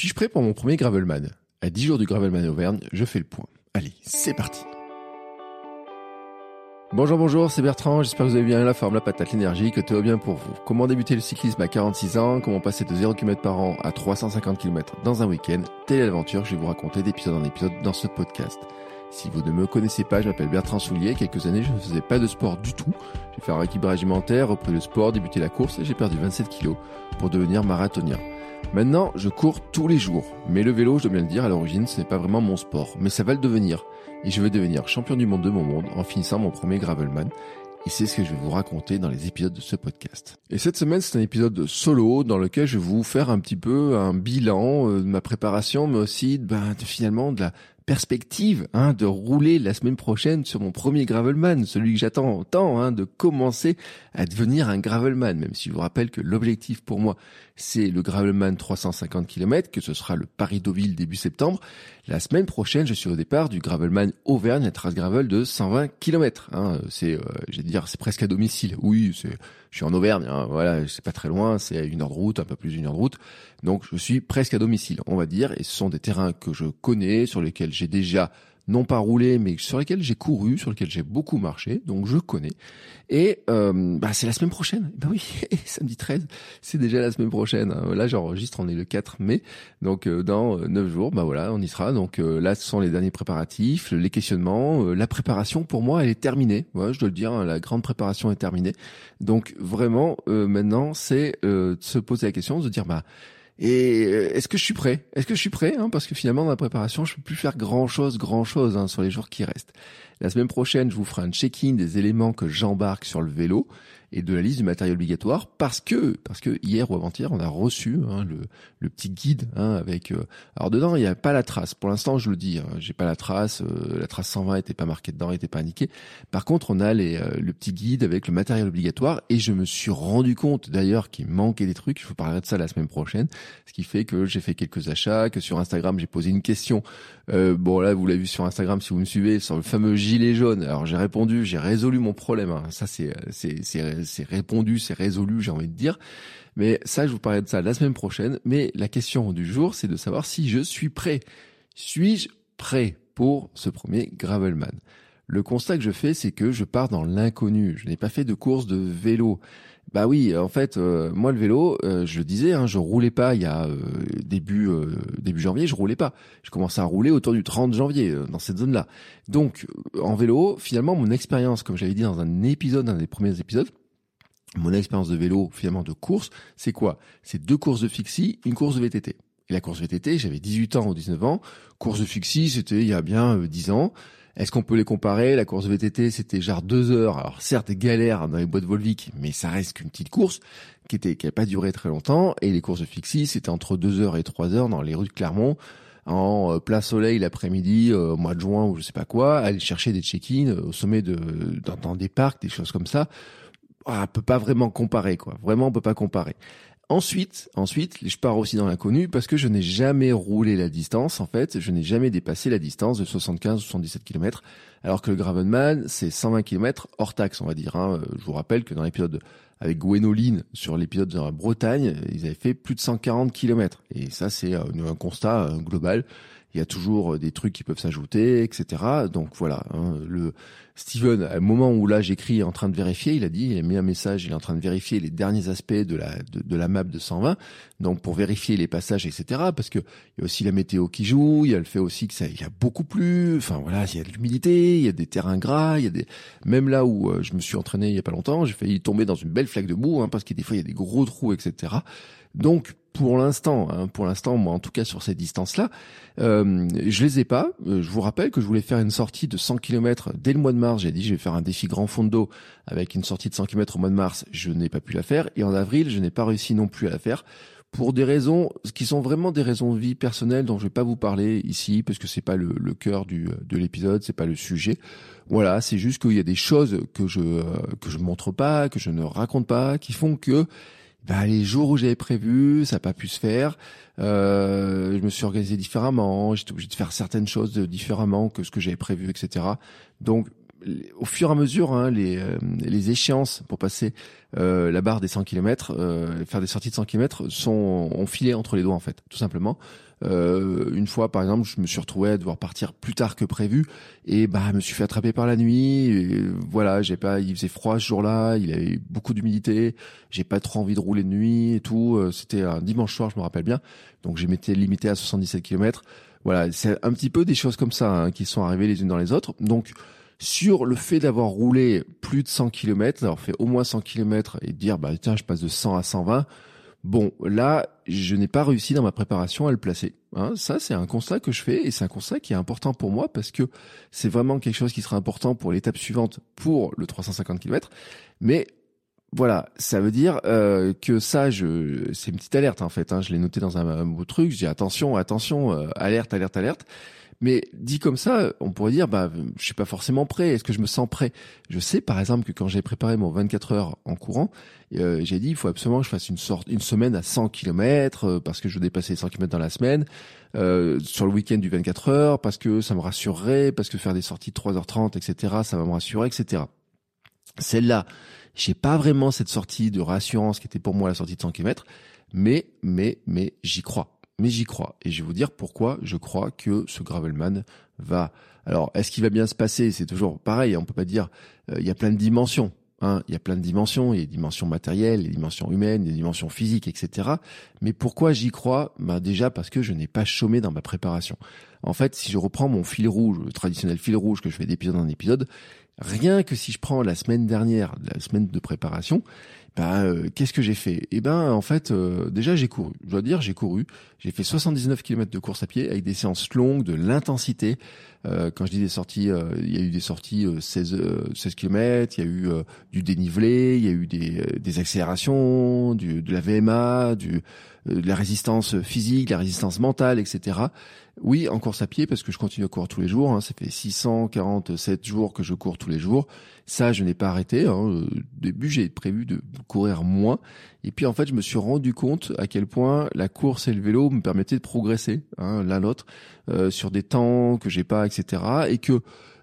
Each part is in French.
Suis-je prêt pour mon premier Gravelman À 10 jours du Gravelman Auvergne, je fais le point. Allez, c'est parti Bonjour, bonjour, c'est Bertrand, j'espère que vous avez bien la forme, la patate, l'énergie, que tout va bien pour vous. Comment débuter le cyclisme à 46 ans, comment passer de 0 km par an à 350 km dans un week-end, telle que je vais vous raconter d'épisode en épisode dans ce podcast. Si vous ne me connaissez pas, je m'appelle Bertrand Soulier, quelques années je ne faisais pas de sport du tout. J'ai fait un équilibre régimentaire, repris le sport, débuté la course et j'ai perdu 27 kilos pour devenir marathonien. Maintenant, je cours tous les jours. Mais le vélo, je dois bien le dire, à l'origine, ce n'est pas vraiment mon sport. Mais ça va le devenir. Et je veux devenir champion du monde de mon monde en finissant mon premier Gravelman. Et c'est ce que je vais vous raconter dans les épisodes de ce podcast. Et cette semaine, c'est un épisode solo dans lequel je vais vous faire un petit peu un bilan euh, de ma préparation, mais aussi ben, finalement de la perspective hein, de rouler la semaine prochaine sur mon premier gravelman, celui que j'attends tant, hein, de commencer à devenir un gravelman, même si je vous rappelle que l'objectif pour moi, c'est le gravelman 350 km, que ce sera le Paris-Deauville début septembre. La semaine prochaine, je suis au départ du gravelman Auvergne, la trace gravel de 120 km. Hein. C'est, euh, dire, c'est presque à domicile. Oui, c'est, je suis en Auvergne, hein, voilà, c'est pas très loin, c'est à une heure de route, un peu plus d'une heure de route. Donc je suis presque à domicile, on va dire, et ce sont des terrains que je connais, sur lesquels j'ai déjà non pas roulé, mais sur lesquels j'ai couru, sur lesquels j'ai beaucoup marché, donc je connais. Et euh, bah, c'est la semaine prochaine. Bah oui, samedi 13, c'est déjà la semaine prochaine. Là, j'enregistre, on est le 4 mai, donc euh, dans 9 euh, jours, bah voilà, on y sera. Donc là, ce sont les derniers préparatifs, les questionnements, la préparation pour moi, elle est terminée. Ouais, je dois le dire, hein, la grande préparation est terminée. Donc vraiment, maintenant, c'est de se poser la question, de se dire bah et euh, est-ce que je suis prêt? Est-ce que je suis prêt hein? Parce que finalement, dans la préparation, je peux plus faire grand-chose, grand-chose hein, sur les jours qui restent. La semaine prochaine, je vous ferai un check-in des éléments que j'embarque sur le vélo et de la liste du matériel obligatoire parce que parce que hier ou avant-hier on a reçu hein, le, le petit guide hein, avec euh, alors dedans il n'y a pas la trace. Pour l'instant je le dis hein, j'ai pas la trace euh, la trace 120 était pas marquée dedans était pas indiquée. Par contre on a les, euh, le petit guide avec le matériel obligatoire et je me suis rendu compte d'ailleurs qu'il manquait des trucs. Je vous parlerai de ça la semaine prochaine. Ce qui fait que j'ai fait quelques achats que sur Instagram j'ai posé une question. Bon là vous l'avez vu sur Instagram si vous me suivez sur le fameux gilet jaune. Alors j'ai répondu j'ai résolu mon problème ça c'est c'est c'est répondu, c'est résolu, j'ai envie de dire. Mais ça, je vous parlerai de ça la semaine prochaine. Mais la question du jour, c'est de savoir si je suis prêt. Suis-je prêt pour ce premier Gravelman? Le constat que je fais, c'est que je pars dans l'inconnu. Je n'ai pas fait de course de vélo. Bah oui, en fait, euh, moi le vélo, euh, je le disais, hein, je roulais pas il y a euh, début début janvier, je roulais pas. Je commençais à rouler autour du 30 janvier dans cette zone-là. Donc en vélo, finalement, mon expérience, comme j'avais dit dans un épisode, un des premiers épisodes, mon expérience de vélo, finalement de course, c'est quoi? C'est deux courses de fixie, une course de VTT. Et la course VTT, j'avais 18 ans ou 19 ans. Course de fixie, c'était il y a bien 10 euh, ans. Est-ce qu'on peut les comparer? La course VTT, c'était genre deux heures. Alors certes, galère dans les boîtes Volvic, mais ça reste qu'une petite course qui était qui n'a pas duré très longtemps. Et les courses de fixie, c'était entre deux heures et trois heures dans les rues de Clermont en euh, plein soleil l'après-midi, euh, au mois de juin ou je sais pas quoi, aller chercher des check-in au sommet de dans, des parcs, des choses comme ça ah, on peut pas vraiment comparer, quoi. Vraiment, on peut pas comparer. Ensuite, ensuite, je pars aussi dans l'inconnu parce que je n'ai jamais roulé la distance. En fait, je n'ai jamais dépassé la distance de 75-77 km, alors que le Gravenman, c'est 120 km hors taxe, on va dire. Hein. Je vous rappelle que dans l'épisode avec Gwenoline, sur l'épisode de la Bretagne, ils avaient fait plus de 140 km. Et ça, c'est euh, un constat euh, global il y a toujours euh, des trucs qui peuvent s'ajouter, etc. Donc voilà, hein, le Steven, un moment où là j'écris en train de vérifier, il a dit, il a mis un message, il est en train de vérifier les derniers aspects de la de, la map de 120, donc pour vérifier les passages, etc. Parce que il y a aussi la météo qui joue, il y a le fait aussi que ça, il y a beaucoup plus, enfin voilà, il y a de l'humidité, il y a des terrains gras, il y a des, même là où euh, je me suis entraîné il y a pas longtemps, j'ai failli tomber dans une belle flaque de boue, hein, parce que des fois il y a des gros trous, etc. Donc pour l'instant, hein, pour l'instant, moi en tout cas sur ces distances-là, euh, je les ai pas. Euh, je vous rappelle que je voulais faire une sortie de 100 km dès le mois de mars. J'ai dit je vais faire un défi grand fond de dos avec une sortie de 100 km au mois de mars. Je n'ai pas pu la faire et en avril, je n'ai pas réussi non plus à la faire pour des raisons qui sont vraiment des raisons de vie personnelle dont je vais pas vous parler ici parce que c'est pas le, le cœur du de l'épisode, c'est pas le sujet. Voilà, c'est juste qu'il y a des choses que je euh, que je montre pas, que je ne raconte pas, qui font que bah, les jours où j'avais prévu, ça n'a pas pu se faire. Euh, je me suis organisé différemment. J'étais obligé de faire certaines choses différemment que ce que j'avais prévu, etc. Donc, au fur et à mesure, hein, les, euh, les échéances pour passer euh, la barre des 100 km, euh, faire des sorties de 100 km, sont ont filé entre les doigts en fait, tout simplement. Euh, une fois, par exemple, je me suis retrouvé à devoir partir plus tard que prévu et bah, je me suis fait attraper par la nuit. Et, voilà, j'ai pas, il faisait froid ce jour-là, il avait beaucoup d'humidité, j'ai pas trop envie de rouler de nuit et tout. Euh, c'était un dimanche soir, je me rappelle bien, donc j'ai m'étais limité à 77 km. Voilà, c'est un petit peu des choses comme ça hein, qui sont arrivées les unes dans les autres. Donc sur le fait d'avoir roulé plus de 100 km, d'avoir fait au moins 100 km et dire bah tiens je passe de 100 à 120, Bon, là, je n'ai pas réussi dans ma préparation à le placer. Hein, ça, c'est un constat que je fais et c'est un constat qui est important pour moi parce que c'est vraiment quelque chose qui sera important pour l'étape suivante pour le 350 km. Mais voilà, ça veut dire euh, que ça, je, c'est une petite alerte en fait. Hein, je l'ai noté dans un, un beau truc. Je dis attention, attention, euh, alerte, alerte, alerte. Mais dit comme ça, on pourrait dire, bah, je suis pas forcément prêt. Est-ce que je me sens prêt? Je sais, par exemple, que quand j'ai préparé mon 24 heures en courant, euh, j'ai dit, il faut absolument que je fasse une sorte, une semaine à 100 km euh, parce que je dépassais les 100 km dans la semaine, euh, sur le week-end du 24 heures parce que ça me rassurerait, parce que faire des sorties de 3h30, etc., ça va me rassurer, etc. Celle-là, j'ai pas vraiment cette sortie de rassurance qui était pour moi la sortie de 100 km, mais, mais, mais j'y crois mais j'y crois. Et je vais vous dire pourquoi je crois que ce Gravelman va. Alors, est-ce qu'il va bien se passer? C'est toujours pareil. On peut pas dire. Euh, il y a plein de dimensions. Hein, il y a plein de dimensions. Il y a des dimensions matérielles, des dimensions humaines, des dimensions physiques, etc. Mais pourquoi j'y crois? Bah déjà parce que je n'ai pas chômé dans ma préparation. En fait, si je reprends mon fil rouge, le traditionnel fil rouge que je fais d'épisode en épisode, rien que si je prends la semaine dernière, la semaine de préparation, bah, euh, qu'est-ce que j'ai fait? Eh ben, en fait, euh, déjà j'ai couru. Je dois dire, j'ai couru. J'ai fait 79 km de course à pied avec des séances longues, de l'intensité. Euh, quand je dis des sorties, il y a eu des sorties 16 16 km, il y a eu du dénivelé, il y a eu des, des accélérations, du, de la VMA, du de la résistance physique, la résistance mentale, etc. Oui, en course à pied parce que je continue à courir tous les jours. Hein. Ça fait 647 jours que je cours tous les jours. Ça, je n'ai pas arrêté. Hein. Au début, j'ai prévu de courir moins. Et puis, en fait, je me suis rendu compte à quel point la course et le vélo me permettaient de progresser hein, l'un l'autre euh, sur des temps que j'ai pas, etc. Et que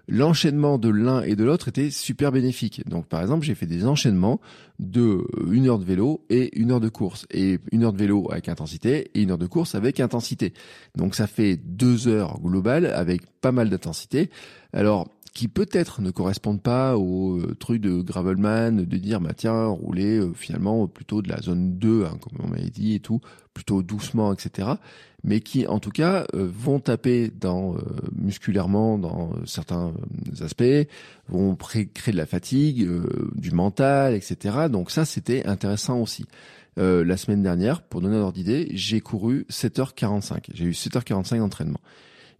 l'enchaînement de l'un et de l'autre était super bénéfique. Donc par exemple, j'ai fait des enchaînements de euh, une heure de vélo et une heure de course et une heure de vélo avec intensité et une heure de course avec intensité. Donc ça fait deux heures globales avec pas mal d'intensité. Alors qui peut-être ne correspondent pas au euh, truc de Gravelman, de dire bah tiens rouler euh, finalement plutôt de la zone 2, hein, comme on m'avait dit et tout, plutôt doucement, etc. Mais qui en tout cas euh, vont taper dans musculairement dans certains aspects, vont créer de la fatigue, du mental, etc. Donc ça c'était intéressant aussi. la semaine dernière, pour donner un ordre d'idée, j'ai couru 7h45. J'ai eu 7h45 d'entraînement.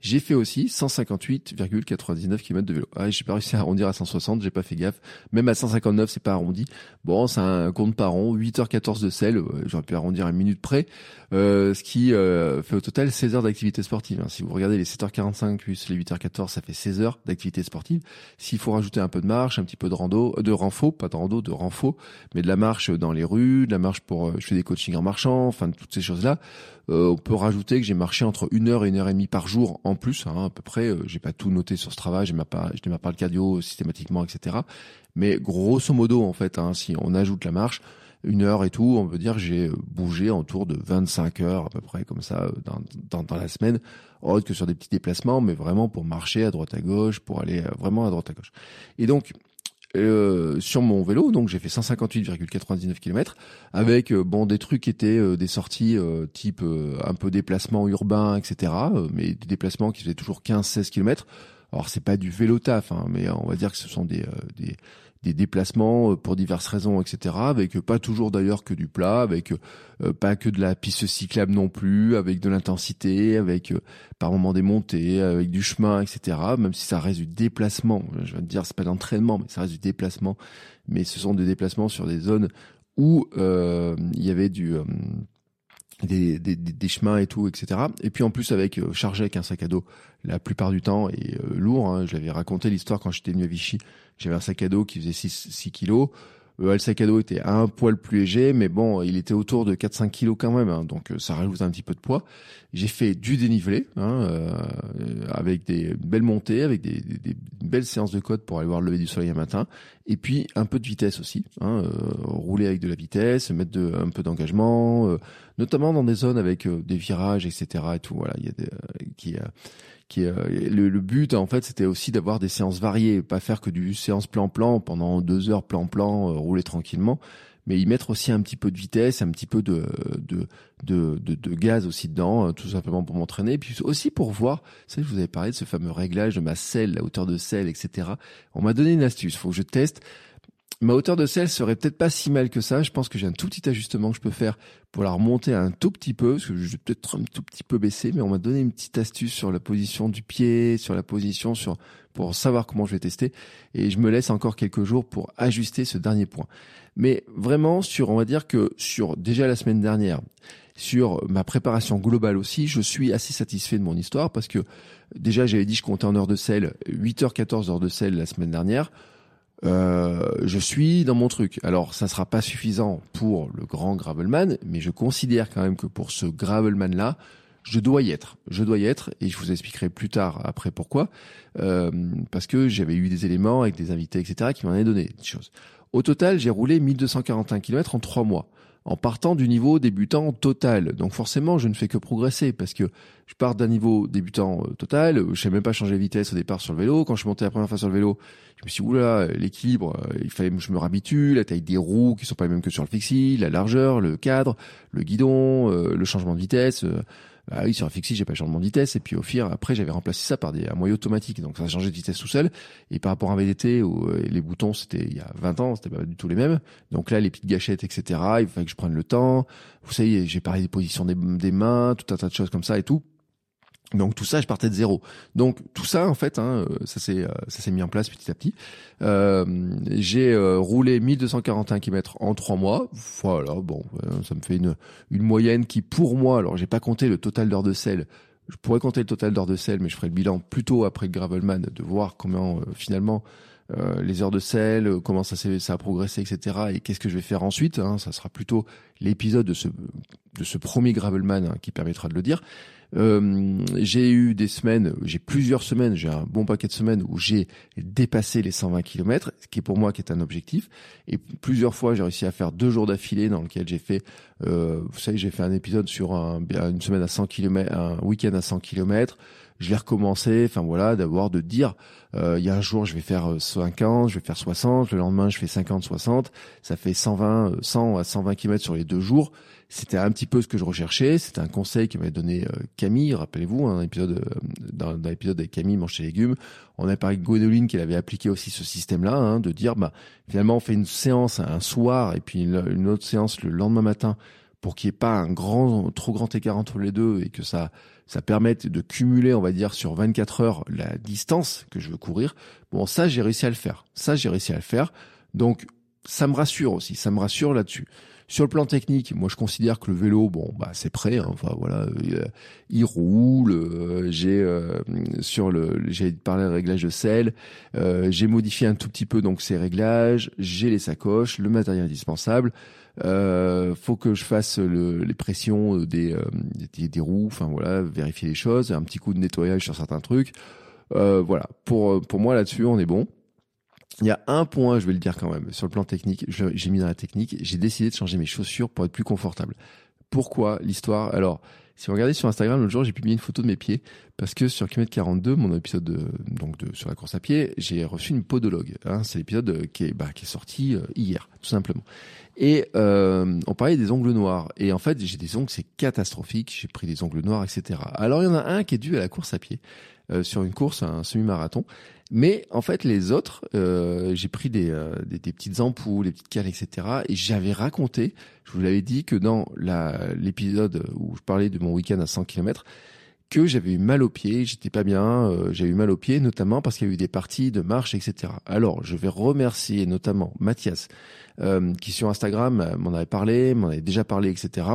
J'ai fait aussi 158,99 km de vélo. Ah, j'ai pas réussi à arrondir à 160, j'ai pas fait gaffe. Même à 159, c'est pas arrondi. Bon, c'est un compte par rond, 8h14 de sel, j'aurais pu arrondir à une minute près, euh, ce qui euh, fait au total 16 heures d'activité sportive. Hein. Si vous regardez les 7h45 plus les 8h14, ça fait 16 heures d'activité sportive. S'il faut rajouter un peu de marche, un petit peu de rando, de renfo, pas de rando, de renfo, mais de la marche dans les rues, de la marche pour, euh, je fais des coachings en marchant, enfin toutes ces choses-là, euh, on peut rajouter que j'ai marché entre une heure et une heure et demie par jour en plus, hein, à peu près. Euh, j'ai pas tout noté sur ce travail, j'ai pas, je pas le cardio systématiquement, etc. Mais grosso modo, en fait, hein, si on ajoute la marche, une heure et tout, on peut dire j'ai bougé autour de 25 heures à peu près comme ça euh, dans, dans, dans la semaine, autre que sur des petits déplacements, mais vraiment pour marcher à droite à gauche, pour aller vraiment à droite à gauche. Et donc euh, sur mon vélo, donc j'ai fait 158,99 km avec euh, bon des trucs qui étaient euh, des sorties type un peu déplacement urbain, etc. mais des déplacements qui faisaient toujours 15-16 km. Alors c'est pas du vélo taf, hein, mais on va dire que ce sont des, des des déplacements pour diverses raisons, etc. Avec pas toujours d'ailleurs que du plat, avec pas que de la piste cyclable non plus, avec de l'intensité, avec par moments des montées, avec du chemin, etc. Même si ça reste du déplacement, je vais te dire c'est pas d'entraînement, mais ça reste du déplacement. Mais ce sont des déplacements sur des zones où il y avait du des, des, des, chemins et tout, etc. Et puis en plus avec euh, chargé avec un sac à dos la plupart du temps et euh, lourd. Hein. Je l'avais raconté l'histoire quand j'étais venu à Vichy. J'avais un sac à dos qui faisait 6, 6 kilos. Euh, le sac à dos était un poil plus léger, mais bon, il était autour de 4-5 kilos quand même, hein, donc euh, ça rajoute un petit peu de poids. J'ai fait du dénivelé, hein, euh, avec des belles montées, avec des, des, belles séances de côte pour aller voir le lever du soleil un matin, et puis un peu de vitesse aussi, hein, rouler avec de la vitesse, mettre de, un peu d'engagement, notamment dans des zones avec des virages, etc. Et tout, voilà, il y a des, qui qui euh, le, le, but en fait c'était aussi d'avoir des séances variées, pas faire que du séance plan-plan pendant deux heures plan-plan, euh, rouler tranquillement, mais y mettre aussi un petit peu de vitesse, un petit peu de de de, de, gaz aussi dedans, euh, tout simplement pour m'entraîner, puis aussi pour voir. Ça, je vous avais parlé de ce fameux réglage de ma selle, la hauteur de selle, etc. On m'a donné une astuce, faut que je teste. Ma hauteur de selle serait peut-être pas si mal que ça. Je pense que j'ai un tout petit ajustement que je peux faire pour la remonter un tout petit peu, parce que je vais peut-être un tout petit peu baisser, mais on m'a donné une petite astuce sur la position du pied, sur la position, sur pour savoir comment je vais tester. Et je me laisse encore quelques jours pour ajuster ce dernier point. Mais vraiment sur, on va dire que sur déjà la semaine dernière, sur ma préparation globale aussi, je suis assez satisfait de mon histoire parce que déjà j'avais dit je comptais en heures de sel, 8 h 14 heures de sel la semaine dernière. Euh, je suis dans mon truc. Alors, ça sera pas suffisant pour le grand Gravelman, mais je considère quand même que pour ce Gravelman là, je dois y être. Je dois y être, et je vous expliquerai plus tard après pourquoi, euh, parce que j'avais eu des éléments avec des invités, etc., qui m'en avaient donné des choses. Au total, j'ai roulé 1241 km en trois mois en partant du niveau débutant total. Donc forcément, je ne fais que progresser parce que je pars d'un niveau débutant euh, total. Je sais même pas changer de vitesse au départ sur le vélo. Quand je monté la première fois sur le vélo, je me suis dit, oula, l'équilibre, euh, il fallait que je me rabitue, la taille des roues qui sont pas les mêmes que sur le fixie, la largeur, le cadre, le guidon, euh, le changement de vitesse. Ah oui, sur un fixie, j'ai pas changé de vitesse. Et puis au fur, après, j'avais remplacé ça par des, un moyen automatique. Donc ça a changé de vitesse tout seul. Et par rapport à un VDT, où euh, les boutons, c'était il y a 20 ans, c'était pas du tout les mêmes. Donc là, les petites gâchettes, etc., il fallait que je prenne le temps. Vous savez, j'ai parlé des positions des, des mains, tout un tas de choses comme ça et tout. Donc tout ça, je partais de zéro. Donc tout ça, en fait, hein, euh, ça s'est euh, ça s'est mis en place petit à petit. Euh, j'ai roulé 1241 km en trois mois. Voilà, bon, ça me fait une une moyenne qui, pour moi, alors j'ai pas compté le total d'heures de sel. Je pourrais compter le total d'heures de sel, mais je ferai le bilan plutôt après le gravelman de voir comment finalement les heures de sel, comment ça ça a progressé, etc. Et qu'est-ce que je vais faire ensuite. Hein, ça sera plutôt l'épisode de ce de ce premier gravelman hein, qui permettra de le dire. Euh, j'ai eu des semaines, j'ai plusieurs semaines, j'ai un bon paquet de semaines où j'ai dépassé les 120 km, ce qui est pour moi qui est un objectif. Et plusieurs fois, j'ai réussi à faire deux jours d'affilée dans lequel j'ai fait, euh, vous savez, j'ai fait un épisode sur un, une semaine à 100 km, un week-end à 100 km. Je l'ai recommencé, enfin voilà, d'avoir de dire, euh, il y a un jour je vais faire 50, je vais faire 60, le lendemain je fais 50, 60, ça fait 120, 100 à 120 km sur les deux jours. C'était un petit peu ce que je recherchais. C'était un conseil que m'avait donné euh, Camille. Rappelez-vous, un épisode euh, dans, dans l'épisode avec Camille mange ses légumes. On a parlé de Gwendoline qui avait appliqué aussi ce système-là, hein, de dire bah finalement on fait une séance un soir et puis une, autre séance le lendemain matin pour qu'il n'y ait pas un grand, trop grand écart entre les deux et que ça, ça permette de cumuler, on va dire, sur 24 heures la distance que je veux courir. Bon, ça, j'ai réussi à le faire. Ça, j'ai réussi à le faire. Donc, ça me rassure aussi. Ça me rassure là-dessus. Sur le plan technique, moi je considère que le vélo, bon, bah c'est prêt. Hein. enfin voilà, il, roule. Euh, j'ai euh, sur le, j'ai parlé de réglage de sel. Euh, j'ai modifié un tout petit peu donc ces réglages. J'ai les sacoches, le matériel indispensable. Euh, faut que je fasse le, les pressions des, des, des roues. Enfin voilà, vérifier les choses. Un petit coup de nettoyage sur certains trucs. voilà. Pour pour moi là-dessus, on est bon. Il y a un point, je vais le dire quand même, sur le plan technique, j'ai mis dans la technique, j'ai décidé de changer mes chaussures pour être plus confortable. Pourquoi l'histoire? Alors, Si vous regardez sur Instagram, l'autre jour, j'ai publié une photo de mes pieds parce que sur kilomètre 42, mon épisode de, donc de, sur la course à pied, j'ai reçu une podologue. Hein, c'est l'épisode qui est, bah, qui est sorti euh, hier, tout simplement. Et euh, on parlait des ongles noirs. Et en fait, j'ai des ongles, c'est catastrophique. J'ai pris des ongles noirs, etc. Alors, il y en a un qui est dû à la course à pied. Euh, sur une course, un semi-marathon. Mais en fait, les autres, euh, j'ai pris des, euh, des, des, petites ampoules, des petites cales, etc. Et j'avais raconté, je vous l'avais dit que dans l'épisode où je parlais de mon week-end à 100 km, que j'avais eu mal aux pieds, j'étais pas bien, euh, j'ai eu mal aux pieds, notamment parce qu'il y a eu des parties de marche, etc. Alors, je vais remercier notamment Mathias, euh, qui sur Instagram euh, m'en avait parlé, m'en avait déjà parlé, etc.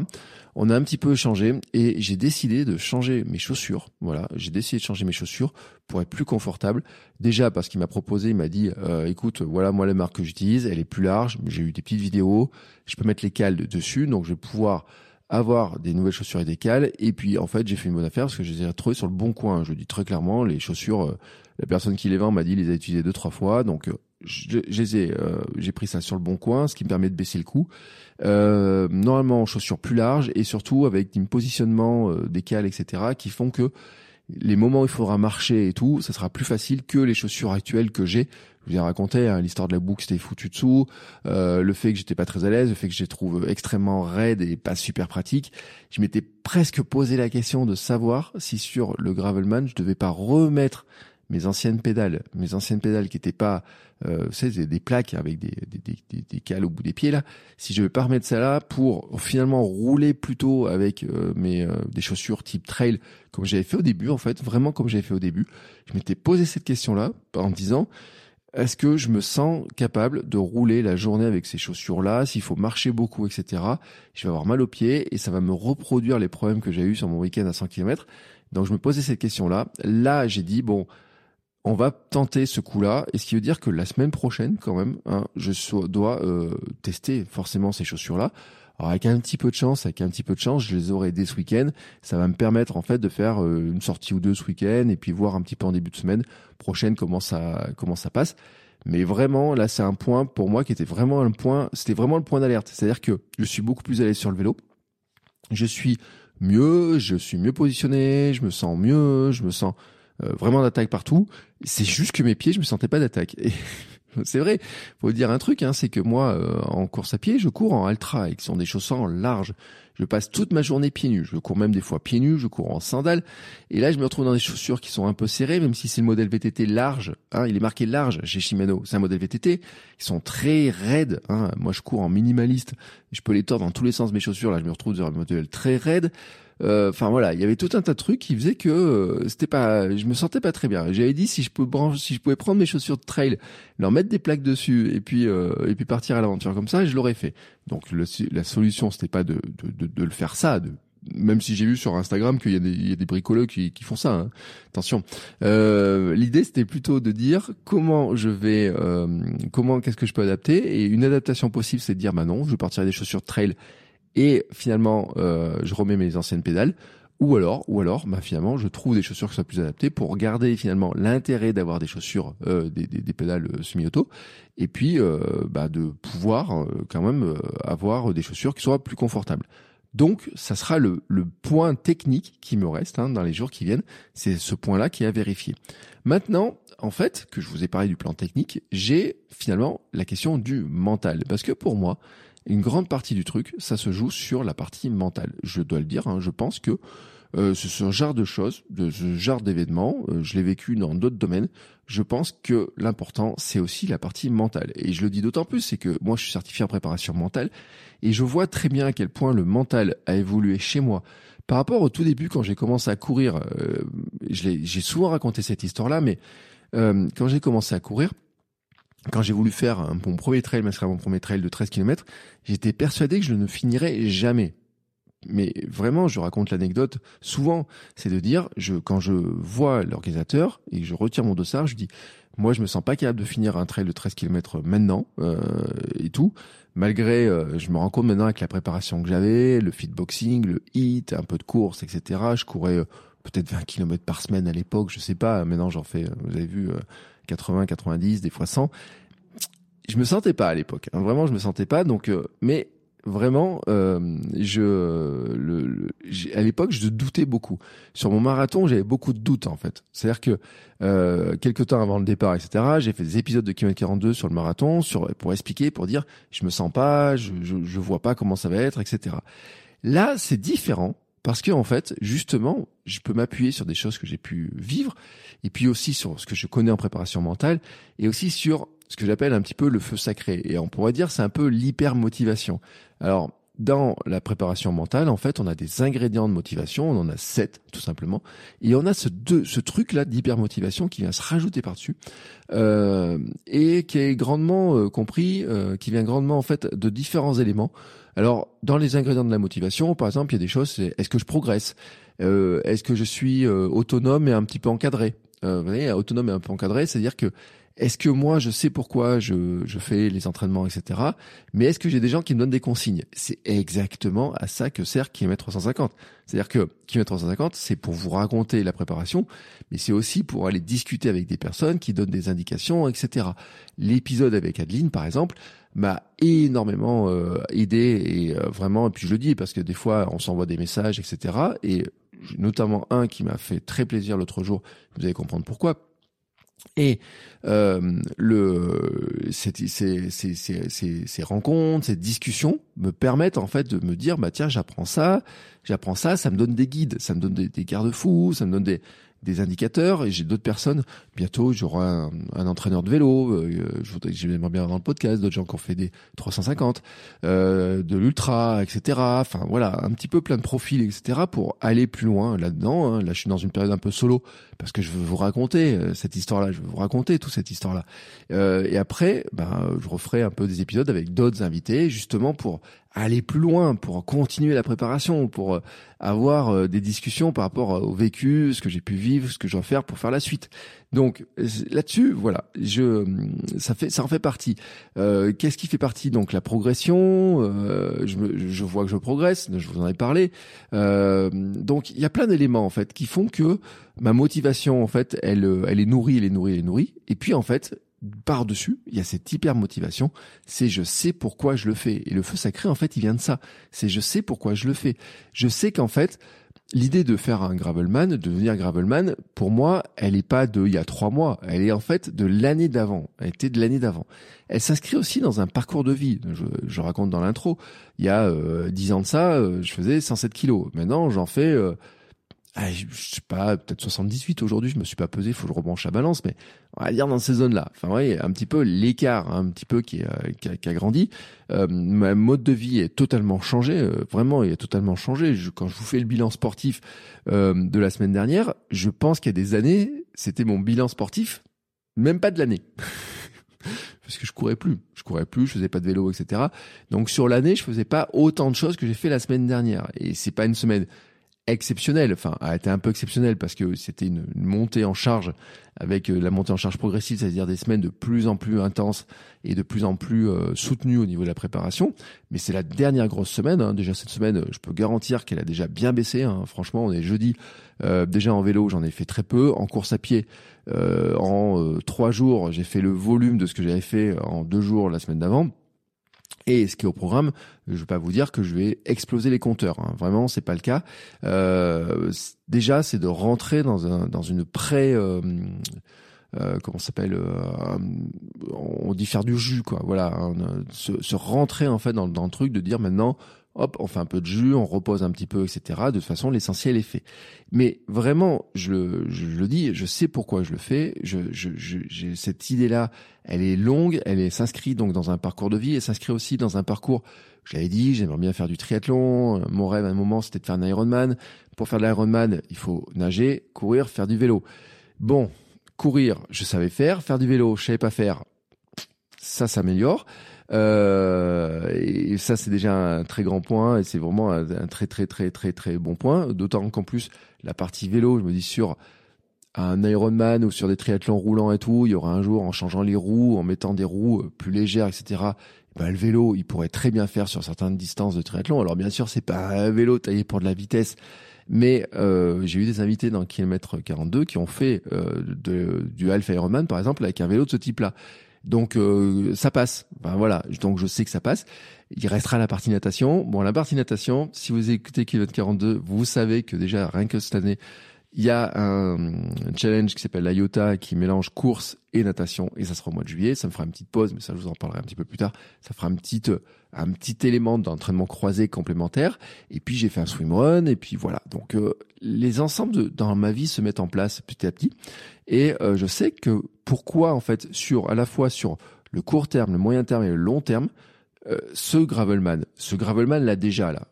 On a un petit peu échangé et j'ai décidé de changer mes chaussures. Voilà, j'ai décidé de changer mes chaussures pour être plus confortable. Déjà parce qu'il m'a proposé, il m'a dit, euh, écoute, voilà moi la marque que j'utilise, elle est plus large, j'ai eu des petites vidéos, je peux mettre les cales dessus, donc je vais pouvoir avoir des nouvelles chaussures et des cales. Et puis, en fait, j'ai fait une bonne affaire parce que je les ai retrouvées sur le bon coin. Je dis très clairement, les chaussures, euh, la personne qui les vend m'a dit, les a utilisées deux, trois fois. Donc, euh, je, ai, euh, j'ai pris ça sur le bon coin, ce qui me permet de baisser le coût. Euh, normalement, chaussures plus larges et surtout avec un positionnement des cales, etc., qui font que les moments où il faudra marcher et tout, ça sera plus facile que les chaussures actuelles que j'ai. Je vous ai raconté hein, l'histoire de la boucle, c'était foutu dessous, euh, le fait que j'étais pas très à l'aise, le fait que je les trouve extrêmement raides et pas super pratiques. Je m'étais presque posé la question de savoir si sur le Gravelman, je devais pas remettre mes anciennes pédales, mes anciennes pédales qui étaient pas, euh, vous savez, des plaques avec des, des, des, des, cales au bout des pieds là. Si je vais pas remettre ça là pour finalement rouler plutôt avec euh, mes euh, des chaussures type trail comme j'avais fait au début en fait, vraiment comme j'avais fait au début, je m'étais posé cette question là en me disant est-ce que je me sens capable de rouler la journée avec ces chaussures-là? S'il faut marcher beaucoup, etc., je vais avoir mal aux pieds et ça va me reproduire les problèmes que j'ai eu sur mon week-end à 100 km. Donc je me posais cette question-là. Là, j'ai dit, bon, on va tenter ce coup-là, et ce qui veut dire que la semaine prochaine, quand même, hein, je dois euh, tester forcément ces chaussures-là. Alors avec un petit peu de chance, avec un petit peu de chance, je les aurai dès ce week-end. Ça va me permettre en fait de faire euh, une sortie ou deux ce week-end, et puis voir un petit peu en début de semaine prochaine comment ça comment ça passe. Mais vraiment, là, c'est un point pour moi qui était vraiment un point, c'était vraiment le point d'alerte. C'est-à-dire que je suis beaucoup plus l'aise sur le vélo. Je suis mieux, je suis mieux positionné, je me sens mieux, je me sens euh, vraiment d'attaque partout. C'est juste que mes pieds, je me sentais pas d'attaque. Et c'est vrai, faut dire un truc, hein, c'est que moi, euh, en course à pied, je cours en ultra, et qui sont des chaussons larges. Je passe toute ma journée pieds nus. Je cours même des fois pieds nus, je cours en sandales. Et là, je me retrouve dans des chaussures qui sont un peu serrées, même si c'est le modèle VTT large. Hein, il est marqué large chez Shimano. C'est un modèle VTT. Ils sont très raides. Hein. Moi, je cours en minimaliste. Je peux les tordre dans tous les sens mes chaussures. Là, je me retrouve dans un modèle très raide. Euh, enfin voilà, il y avait tout un tas de trucs qui faisaient que euh, c'était pas, je me sentais pas très bien. J'avais dit si je pouvais si je pouvais prendre mes chaussures de trail, leur mettre des plaques dessus et puis euh, et puis partir à l'aventure comme ça, je l'aurais fait. Donc la solution c'était pas de, de, de, le faire ça, de même si j'ai vu sur Instagram qu'il y y a des bricoleurs qui, qui font ça. Hein. Attention. Euh, L'idée c'était plutôt de dire comment je vais, euh, comment qu'est-ce que je peux adapter. Et une adaptation possible, c'est de dire bah non, je vais partir des chaussures de trail et finalement euh, je remets mes anciennes pédales. Ou alors ou alors bah finalement je trouve des chaussures qui soient plus adaptées pour garder finalement l'intérêt d'avoir des chaussures euh, des, des, des, pédales euh, semi-auto. Et puis euh, bah, de pouvoir euh, quand même euh, avoir des chaussures qui soient plus confortables. Donc ça sera le, le point technique qui me reste hein, dans les jours qui viennent. C'est ce point là qui est à vérifier. Maintenant en fait que je vous ai parlé du plan technique j'ai finalement la question du mental. Parce que pour moi une grande partie du truc, ça se joue sur la partie mentale. Je dois le dire, hein, je pense que euh, ce genre de choses, ce genre d'événements, euh, je l'ai vécu dans d'autres domaines. Je pense que l'important, c'est aussi la partie mentale. Et je le dis d'autant plus, c'est que moi, je suis certifié en préparation mentale et je vois très bien à quel point le mental a évolué chez moi. Par rapport au tout début, quand j'ai commencé à courir, euh, j'ai souvent raconté cette histoire-là, mais euh, quand j'ai commencé à courir, quand j'ai voulu faire mon premier trail, mais mon premier trail de 13 km, j'étais persuadé que je ne finirais jamais. Mais vraiment, je raconte l'anecdote souvent, c'est de dire, je, quand je vois l'organisateur et que je retire mon dossard, je dis, moi, je me sens pas capable de finir un trail de 13 km maintenant euh, et tout. Malgré, euh, je me rends compte maintenant avec la préparation que j'avais, le fitboxing, le hit, un peu de course, etc. Je courais euh, peut-être 20 km par semaine à l'époque, je sais pas. Maintenant, j'en fais, vous avez vu, 80, 90, des fois 100. Je me sentais pas à l'époque. Hein. Vraiment, je me sentais pas. Donc, euh, mais vraiment, euh, je, le, à l'époque, je doutais beaucoup. Sur mon marathon, j'avais beaucoup de doutes en fait. C'est-à-dire que euh, quelques temps avant le départ, etc., j'ai fait des épisodes de kilomètre 42 sur le marathon, sur pour expliquer, pour dire, je me sens pas, je, je, je vois pas comment ça va être, etc. Là, c'est différent parce que en fait, justement, je peux m'appuyer sur des choses que j'ai pu vivre, et puis aussi sur ce que je connais en préparation mentale, et aussi sur ce que j'appelle un petit peu le feu sacré. Et on pourrait dire c'est un peu l'hyper motivation. Alors dans la préparation mentale, en fait, on a des ingrédients de motivation, on en a sept tout simplement, et on a ce truc là d'hyper motivation qui vient se rajouter par dessus euh, et qui est grandement euh, compris, euh, qui vient grandement en fait de différents éléments. Alors dans les ingrédients de la motivation, par exemple, il y a des choses, c'est est-ce que je progresse, euh, est-ce que je suis euh, autonome et un petit peu encadré? vous voyez, autonome et un peu encadré, c'est-à-dire que est-ce que moi je sais pourquoi je, je fais les entraînements, etc. Mais est-ce que j'ai des gens qui me donnent des consignes? C'est exactement à ça que sert Kilomètre 350. C'est-à-dire que Kilomètre 350, c'est pour vous raconter la préparation, mais c'est aussi pour aller discuter avec des personnes qui donnent des indications, etc. L'épisode avec Adeline, par exemple, m'a énormément euh, aidé et euh, vraiment, et puis je le dis parce que des fois on s'envoie des messages, etc. Et notamment un qui m'a fait très plaisir l'autre jour, vous allez comprendre pourquoi et euh, le, ces, ces, ces, ces, rencontres, ces discussions me permettent en fait de me dire bah tiens j'apprends ça, j'apprends ça, ça me donne des guides, ça me donne des, des garde-fous, ça me donne des, des indicateurs et j'ai d'autres personnes. Bientôt, j'aurai un, un, entraîneur de vélo. Euh, voudrais, j'aimerais bien dans le podcast d'autres gens qui ont fait des 350, euh, de l'ultra, etc. Enfin voilà, un petit peu plein de profils, etc. Pour aller plus loin là-dedans. Hein. Là, je suis dans une période un peu solo parce que je veux vous raconter euh, cette histoire-là. Je veux vous raconter toute cette histoire-là. Euh, et après, ben, je referai un peu des épisodes avec d'autres invités, justement pour aller plus loin, pour continuer la préparation, pour euh, avoir euh, des discussions par rapport au vécu, ce que j'ai pu vivre, ce que je dois faire pour faire la suite. Donc là-dessus, voilà, je ça fait ça en fait partie. Euh, Qu'est-ce qui fait partie? Donc la progression. Euh, je, je vois que je progresse. Je vous en ai parlé. Euh, donc il y a plein d'éléments en fait qui font que ma motivation en fait, elle elle est nourrie, elle est nourrie, elle est nourrie. Et puis en fait, par-dessus, il y a cette hyper motivation, c'est je sais pourquoi je le fais. Et le feu sacré, en fait, il vient de ça. C'est je sais pourquoi je le fais. Je sais qu'en fait, l'idée de faire un gravelman, de devenir gravelman, pour moi, elle n'est pas de il y a trois mois. Elle est en fait de l'année d'avant. Elle était de l'année d'avant. Elle s'inscrit aussi dans un parcours de vie. Je, je raconte dans l'intro. Il y a euh, dix ans de ça, euh, je faisais 107 kilos. Maintenant, j'en fais euh, ah, je sais pas, peut-être 78 aujourd'hui, je me suis pas pesé, faut que je rebranche la balance, mais on va dire dans ces zones-là. Enfin, ouais, un petit peu l'écart, hein, un petit peu qui, euh, qui, a, qui a, grandi. Euh, ma mode de vie est totalement changé, euh, vraiment, il a totalement changé. Je, quand je vous fais le bilan sportif euh, de la semaine dernière, je pense qu'il y a des années, c'était mon bilan sportif, même pas de l'année. parce que je courais plus, je courais plus, je faisais pas de vélo, etc. Donc sur l'année, je faisais pas autant de choses que j'ai fait la semaine dernière. Et c'est pas une semaine exceptionnel, enfin a été un peu exceptionnel parce que c'était une, montée en charge avec euh, la montée en charge progressive, c'est-à-dire des semaines de plus en plus intenses et de plus en plus euh, soutenues au niveau de la préparation. Mais c'est la dernière grosse semaine. Hein. Déjà cette semaine, je peux garantir qu'elle a déjà bien baissé. Hein. Franchement, on est jeudi. Euh, déjà en vélo, j'en ai fait très peu. En course à pied, en trois jours, j'ai fait le volume de ce que j'avais fait en deux jours la semaine d'avant. Et ce qui est au programme, je ne vais pas vous dire que je vais exploser les compteurs. Hein. Vraiment, c'est pas le cas. Euh, déjà, c'est de rentrer dans, un, dans une pré... Euh, euh, comment s'appelle euh, On dit faire du jus, quoi. Voilà, hein, se, se, rentrer en fait dans, dans le truc de dire maintenant, hop, on fait un peu de jus, on repose un petit peu, etc. De toute façon, l'essentiel est fait. Mais vraiment, je le, je le dis, je sais pourquoi je le fais. Je, je, je cette idée-là, elle est longue, elle est s'inscrit donc dans un parcours de vie, et s'inscrit aussi dans un parcours. J'avais dit, j'aimerais bien faire du triathlon. Mon rêve à un moment, c'était de faire un Ironman. Pour faire de l'Ironman, il faut nager, courir, faire du vélo. Bon, courir, je savais faire. Faire du vélo, je savais pas faire. Ça s'améliore. Euh, et ça, c'est déjà un très grand point et c'est vraiment un, très très très très très bon point. D'autant qu'en plus, la partie vélo, je me dis sur un Ironman ou sur des triathlons roulants et tout, il y aura un jour en changeant les roues, en mettant des roues plus légères, etc. Ben, le vélo, il pourrait très bien faire sur certaines distances de triathlon. Alors bien sûr, c'est pas un vélo taillé pour de la vitesse, mais euh, j'ai eu des invités dans kilomètre 42 qui ont fait euh, du Alpha Ironman, par exemple, avec un vélo de ce type-là. Donc euh, ça passe. Ben, voilà, donc je sais que ça passe. Il restera la partie natation. Bon, la partie natation, si vous écoutez Kilomètre 42, vous savez que déjà rien que cette année, il y a un, challenge qui s'appelle l'IOTA qui mélange course et natation et ça sera au mois de juillet. Ça me fera une petite pause, mais ça je vous en parlerai un petit peu plus tard. Ça fera un petit euh, un petit élément d'entraînement croisé complémentaire. Et puis j'ai fait un swimrun et puis voilà. Donc euh, les ensembles de, dans ma vie se mettent en place petit à petit. Et euh, je sais que pourquoi en fait sur à la fois sur le court terme, le moyen terme et le long terme, ce gravelman, ce gravelman là déjà là,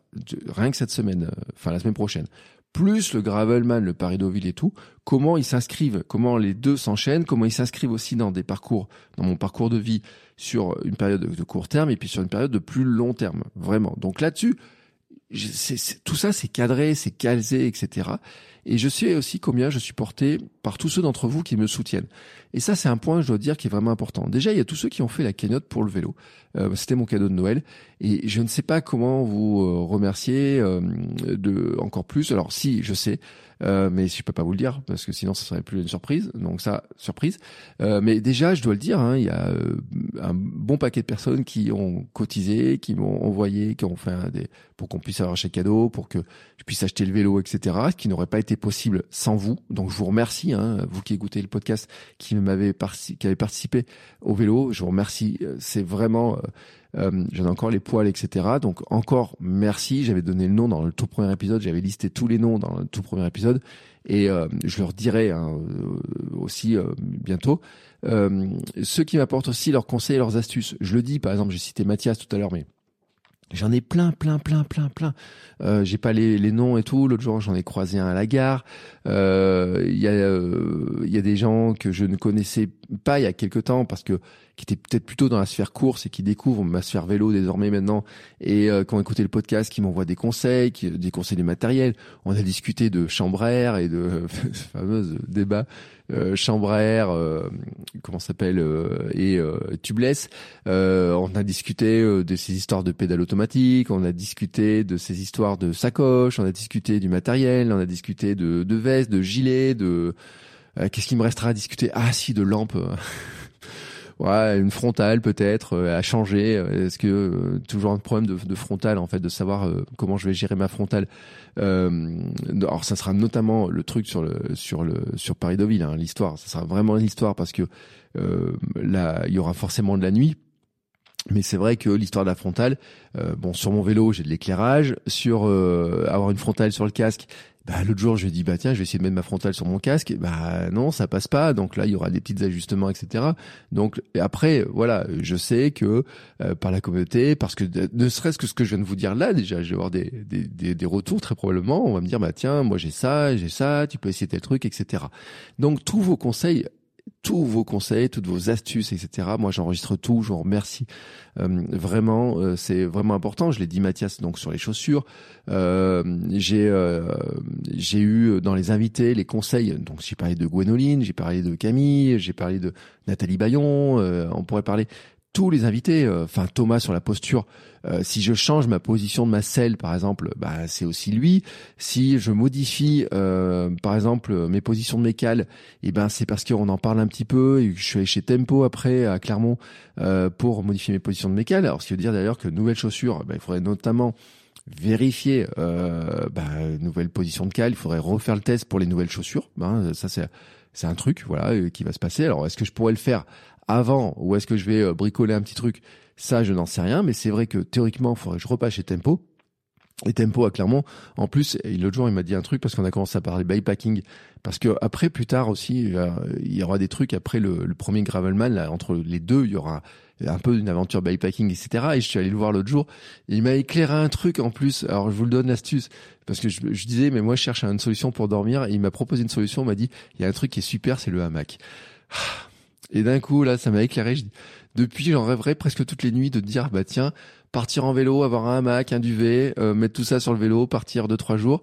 rien que cette semaine, enfin la semaine prochaine, plus le gravelman, le Paris Deauville et tout, comment ils s'inscrivent, comment les deux s'enchaînent, comment ils s'inscrivent aussi dans des parcours, dans mon parcours de vie sur une période de court terme et puis sur une période de plus long terme, vraiment. Donc là-dessus, tout ça c'est cadré, c'est calzé, etc. Et je sais aussi combien je suis porté par tous ceux d'entre vous qui me soutiennent. Et ça, c'est un point, je dois dire, qui est vraiment important. Déjà, il y a tous ceux qui ont fait la cagnotte pour le vélo. Euh, C'était mon cadeau de Noël. Et je ne sais pas comment vous euh, remercier euh, de encore plus. Alors, si, je sais, euh, mais je peux pas vous le dire parce que sinon, ça serait plus une surprise. Donc ça, surprise. Euh, mais déjà, je dois le dire, hein, il y a un bon paquet de personnes qui ont cotisé, qui m'ont envoyé, qui ont fait des pour qu'on puisse avoir chez cadeau, pour que je puisse acheter le vélo, etc. Ce qui n'aurait pas été possible sans vous. Donc je vous remercie, hein, vous qui écoutez le podcast, qui m'avez qui avez participé au vélo. Je vous remercie. C'est vraiment, euh, euh, j'en ai encore les poils, etc. Donc encore merci. J'avais donné le nom dans le tout premier épisode. J'avais listé tous les noms dans le tout premier épisode. Et euh, je leur dirai hein, aussi bientôt. ceux qui m'apportent aussi leurs conseils et leurs astuces. Je le dis, par exemple, j'ai cité Mathias tout à l'heure, mais J'en ai plein, plein, plein, plein, plein. Euh, j'ai pas les, les, noms et tout. L'autre jour, j'en ai croisé un à la gare. Euh, il y a, euh, y a des gens que je ne connaissais pas il y a quelque temps parce que qui étaient peut-être plutôt dans la sphère course et qui découvrent ma sphère vélo désormais maintenant et euh, qui ont écouté le podcast, qui m'envoient des conseils, qui, des conseils du matériel. On a discuté de chambre et de ce fameux débat euh, chambre à euh, comment s'appelle, euh, et tubeless. on a discuté de ces histoires de pédales automatiques, on a discuté de ces histoires de sacoches, on a discuté du matériel, on a discuté de, de vestes, de gilets, de qu'est-ce qui me restera à discuter? Ah si, de lampes. ouais, une frontale peut-être euh, à changer. Est-ce que euh, toujours un problème de, de, frontale en fait, de savoir euh, comment je vais gérer ma frontale. alors ça sera notamment le truc sur le sur le sur Paris Deauville, hein, l'histoire. Ça sera vraiment l'histoire parce que là il y aura forcément de la nuit. Mais c'est vrai que l'histoire de la frontale, bon, sur mon vélo, j'ai de l'éclairage. Sur avoir une frontale sur le casque, bah, l'autre jour, je dit, bah, tiens, je vais essayer de mettre ma frontale sur mon casque. Bah, non, ça passe pas. Donc là, il y aura des petits ajustements, etc. Donc, après, voilà, je sais que euh, par la communauté, parce que ne serait-ce que ce que je viens de vous dire là, déjà, je vais avoir des, des, des, des retours très probablement. On va me dire, bah, tiens, moi, j'ai ça, j'ai ça, tu peux essayer tel truc, etc. Donc, tous vos conseils tous vos conseils, toutes vos astuces, etc. Moi, j'enregistre tout. Je vous remercie euh, vraiment. Euh, c'est vraiment important. Je l'ai dit, Mathias, donc sur les chaussures. Euh, j'ai j'ai eu dans les invités les conseils. Donc, j'ai parlé de Gwénoline, j'ai parlé de Camille, j'ai parlé de Nathalie Bayon. on pourrait parler tous les invités, euh, enfin Thomas sur la posture, euh, si je change ma position de ma selle par exemple, bah, c'est aussi lui. Si je modifie euh, par exemple mes positions de mes cales, et eh ben c'est parce qu'on en parle un petit peu et je suis allé chez Tempo après à Clermont pour modifier mes positions de mes cales. Alors ce qui veut dire d'ailleurs que nouvelles chaussures, bah, il faudrait notamment vérifier euh, bah, nouvelle position de cale, il faudrait refaire le test pour les nouvelles chaussures. Ben, ça c'est c'est un truc voilà qui va se passer. Alors est-ce que je pourrais le faire avant ou est-ce que je vais euh, bricoler un petit truc? Ça, je n'en sais rien, mais c'est vrai que théoriquement, faudrait que je repasse chez Tempo. Et Tempo a clairement, en plus, l'autre jour, il m'a dit un truc parce qu'on a commencé à parler bypacking. Parce que après, plus tard aussi, il y aura des trucs après le, premier Gravelman, là, entre les deux, il y aura un peu une aventure bypacking, etc. Et je suis allé le voir l'autre jour. Il m'a éclairé un truc en plus. Alors, je vous le donne l'astuce. Parce que je, disais, mais moi, je cherche une solution pour dormir. Il m'a proposé une solution. Il m'a dit, il y a un truc qui est super, c'est le hamac. Ah, et d'un coup, là, ça m'a éclairé. depuis, j'en rêverais presque toutes les nuits de dire, bah tiens, partir en vélo, avoir un hamac, un duvet, euh, mettre tout ça sur le vélo, partir deux trois jours.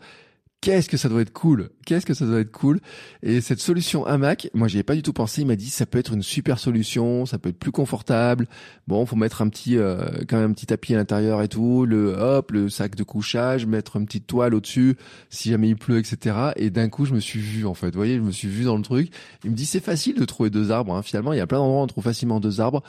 Qu'est-ce que ça doit être cool? Qu'est-ce que ça doit être cool? Et cette solution hamac, moi j'y ai pas du tout pensé. Il m'a dit ça peut être une super solution, ça peut être plus confortable. Bon, faut mettre un petit, euh, quand même un petit tapis à l'intérieur et tout. Le hop, le sac de couchage, mettre une petite toile au-dessus si jamais il pleut, etc. Et d'un coup, je me suis vu en fait. Vous voyez, je me suis vu dans le truc. Il me dit c'est facile de trouver deux arbres. Hein. Finalement, il y a plein d'endroits où on trouve facilement deux arbres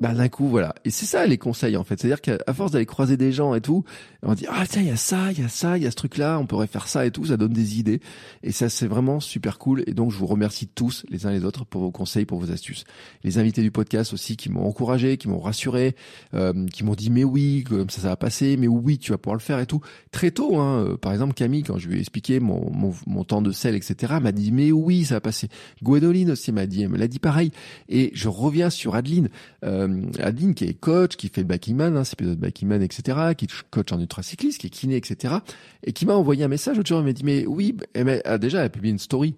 bah d'un coup voilà. Et c'est ça les conseils en fait. C'est à dire qu'à force d'aller croiser des gens et tout on dit ah tiens il y a ça il y a ça il y a ce truc là on pourrait faire ça et tout ça donne des idées. Et ça c'est vraiment super cool. Et donc je vous remercie tous les uns les autres pour vos conseils pour vos astuces. Les invités du podcast aussi qui m'ont encouragé qui m'ont rassuré euh, qui m'ont dit mais oui comme ça ça va passer mais oui tu vas pouvoir le faire et tout. Très tôt hein. Euh, par exemple Camille quand je lui ai expliqué mon, mon, mon temps de sel etc m'a dit mais oui ça va passer. Gwendoline aussi m'a dit elle me l'a dit pareil. Et je reviens sur Adeline. Euh, euh, Adeline qui est coach, qui fait le backing man, hein, c'est de backing man, etc., qui coach en ultracycliste, qui est kiné, etc., et qui m'a envoyé un message l'autre jour, elle m'a dit, mais oui, elle a, déjà, elle a publié une story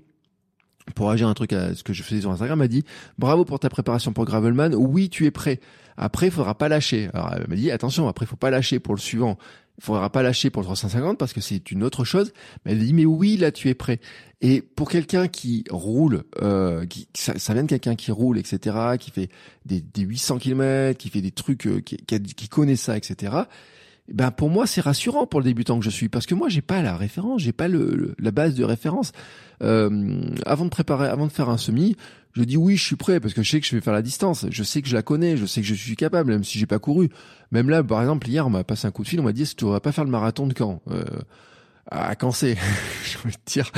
pour agir un truc à ce que je faisais sur Instagram, m'a dit bravo pour ta préparation pour Gravelman. Oui, tu es prêt. Après, il faudra pas lâcher. Alors, elle m'a dit attention, après, il faut pas lâcher pour le suivant il faudra pas lâcher pour le 350 parce que c'est une autre chose. Mais elle dit mais oui là tu es prêt. Et pour quelqu'un qui roule, euh, qui, ça, ça, vient de quelqu'un qui roule, etc., qui fait des, des 800 km, qui fait des trucs, euh, qui, qui, connaît ça, etc. Ben pour moi c'est rassurant pour le débutant que je suis parce que moi j'ai pas la référence, j'ai pas le, la base de référence. Euh, avant de préparer, avant de faire un semi, je dis oui, je suis prêt parce que je sais que je vais faire la distance. Je sais que je la connais, je sais que je suis capable, même si j'ai pas couru. Même là, par exemple, hier, on m'a passé un coup de fil, on m'a dit, est-ce que tu voudrais pas faire le marathon de Caen? Euh, À Caen, c'est, je veux dire,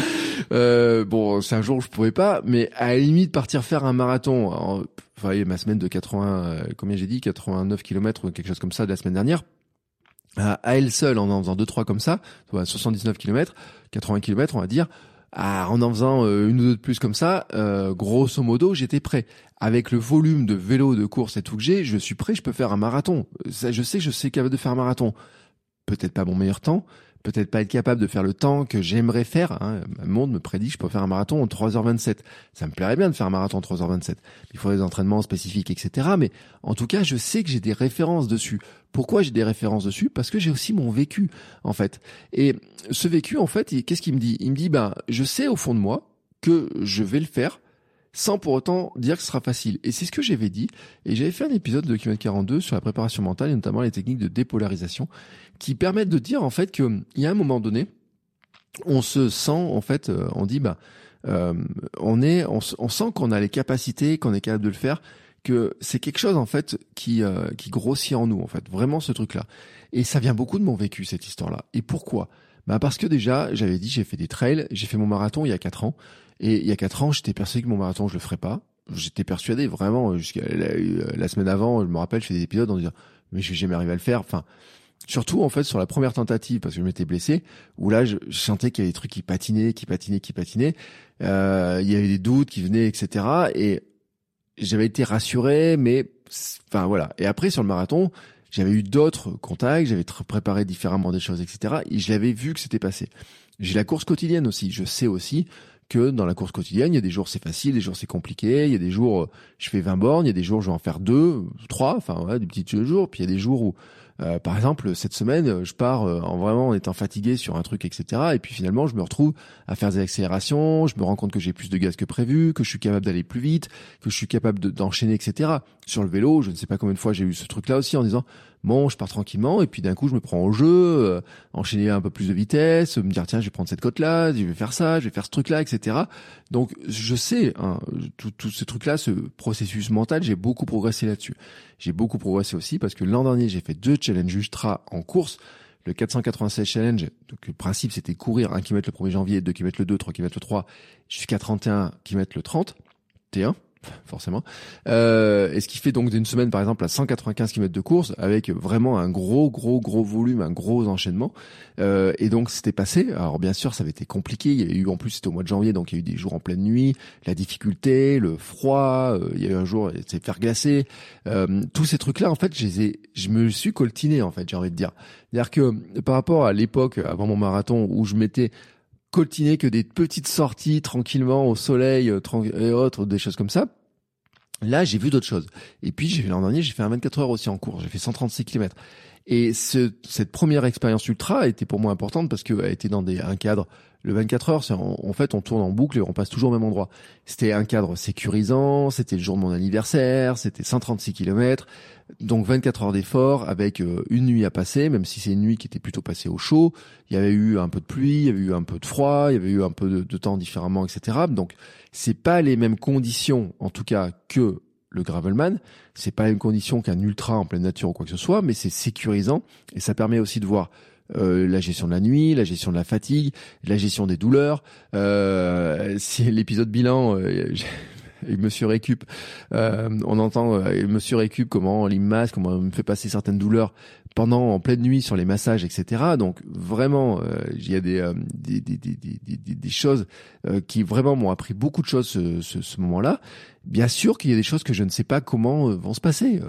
euh, bon, c'est un jour où je pouvais pas, mais à la limite, partir faire un marathon, en, enfin, ma semaine de 80, euh, combien j'ai dit, 89 km ou quelque chose comme ça de la semaine dernière, à, elle seule, en en faisant deux trois comme ça, 79 km, 80 km, on va dire, ah, en en faisant euh, une ou deux de plus comme ça, euh, grosso modo, j'étais prêt. Avec le volume de vélo, de course et tout que j'ai, je suis prêt, je peux faire un marathon. Ça, je sais, je sais capable de faire un marathon. Peut-être pas mon meilleur temps, peut-être pas être capable de faire le temps que j'aimerais faire. Hein. Monde me prédit que je peux faire un marathon en 3h27. Ça me plairait bien de faire un marathon en 3h27. Il faudrait des entraînements spécifiques, etc. Mais en tout cas, je sais que j'ai des références dessus. Pourquoi j'ai des références dessus? Parce que j'ai aussi mon vécu, en fait. Et ce vécu, en fait, qu'est-ce qu'il me dit? Il me dit, ben, je sais au fond de moi que je vais le faire sans pour autant dire que ce sera facile. Et c'est ce que j'avais dit. Et j'avais fait un épisode de km 42 sur la préparation mentale et notamment les techniques de dépolarisation qui permettent de dire en fait qu'il y a un moment donné, on se sent en fait, euh, on dit bah euh, on est, on, sent qu'on a les capacités, qu'on est capable de le faire, que c'est quelque chose en fait qui euh, qui grossit en nous en fait, vraiment ce truc là. Et ça vient beaucoup de mon vécu cette histoire là. Et pourquoi? Bah parce que déjà j'avais dit j'ai fait des trails, j'ai fait mon marathon il y a quatre ans. Et il y a quatre ans, j'étais persuadé que mon marathon, je le ferais pas. J'étais persuadé vraiment jusqu'à la, semaine avant, je me rappelle, je fais des épisodes en disant mais je vais jamais arriver à le faire. Enfin, Surtout en fait sur la première tentative parce que je m'étais blessé où là je, sentais qu'il y avait des trucs qui patinaient, qui patinaient, qui patinaient. Euh, il y avait des doutes qui venaient, etc. Et j'avais été rassuré, mais enfin voilà. Et après sur le marathon, j'avais eu d'autres contacts, j'avais préparé différemment des choses, etc. Et je l'avais vu que c'était passé. J'ai la course quotidienne aussi. Je sais aussi que dans la course quotidienne, il y a des jours c'est facile, des jours c'est compliqué, il y a des jours je fais 20 bornes, il y a des jours je vais en faire deux, trois, enfin ouais, des petits jours, puis il y a des jours où euh, par exemple, cette semaine, je pars euh, en vraiment en étant fatigué sur un truc, etc. Et puis finalement, je me retrouve à faire des accélérations. Je me rends compte que j'ai plus de gaz que prévu, que je suis capable d'aller plus vite, que je suis capable d'enchaîner, etc. Sur le vélo, je ne sais pas combien de fois j'ai eu ce truc-là aussi en disant bon, je pars tranquillement, et puis d'un coup, je me prends au jeu, euh, enchaîner un peu plus de vitesse, me dire tiens, je vais prendre cette côte-là, je vais faire ça, je vais faire ce truc-là, etc. Donc, je sais, hein, tout, tout ce truc-là, ce processus mental, j'ai beaucoup progressé là-dessus. J'ai beaucoup progressé aussi parce que l'an dernier, j'ai fait deux challenges ultra en course. Le 496 challenge, donc le principe c'était courir 1 km le 1er janvier, 2 km le 2, 3 km le 3, jusqu'à 31 km le 30, T1 forcément. Euh, et ce qui fait donc d'une semaine par exemple à 195 km de course avec vraiment un gros gros gros volume, un gros enchaînement. Euh, et donc c'était passé. Alors bien sûr ça avait été compliqué. Il y a eu en plus c'était au mois de janvier donc il y a eu des jours en pleine nuit, la difficulté, le froid. Euh, il y a eu un jour c'est faire glacer. Euh, tous ces trucs là en fait je les ai, je me suis coltiné en fait j'ai envie de dire. C'est-à-dire que par rapport à l'époque avant mon marathon où je m'étais coltiner que des petites sorties tranquillement au soleil euh, et autres, des choses comme ça. Là, j'ai vu d'autres choses. Et puis, l'an dernier, j'ai fait un 24 heures aussi en cours. J'ai fait 136 km. Et ce, cette première expérience ultra a été pour moi importante parce qu'elle était dans des, un cadre le 24 heures, c'est en, fait, on tourne en boucle et on passe toujours au même endroit. C'était un cadre sécurisant, c'était le jour de mon anniversaire, c'était 136 km, donc 24 heures d'effort avec euh, une nuit à passer, même si c'est une nuit qui était plutôt passée au chaud. Il y avait eu un peu de pluie, il y avait eu un peu de froid, il y avait eu un peu de, de temps différemment, etc. Donc, c'est pas les mêmes conditions, en tout cas, que le gravelman. C'est pas les mêmes conditions qu'un ultra en pleine nature ou quoi que ce soit, mais c'est sécurisant et ça permet aussi de voir euh, la gestion de la nuit, la gestion de la fatigue, la gestion des douleurs. Euh, si l'épisode bilan, euh, Monsieur Récup, euh, on entend Monsieur Récup comment on limasse, comment on me fait passer certaines douleurs pendant en pleine nuit sur les massages, etc. Donc vraiment, euh, il y a des, des, des, des, des, choses qui vraiment m'ont appris beaucoup de choses ce, ce, ce moment-là. Bien sûr qu'il y a des choses que je ne sais pas comment vont se passer.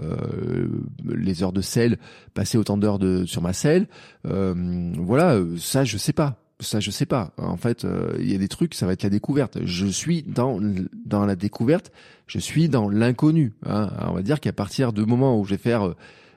les heures de sel, passer autant d'heures de sur ma selle, voilà, ça je sais pas ça je sais pas. En fait, euh, il y a des trucs, ça va être la découverte. Je suis dans dans la découverte, je suis dans l'inconnu. Hein. On va dire qu'à partir du moment où je vais faire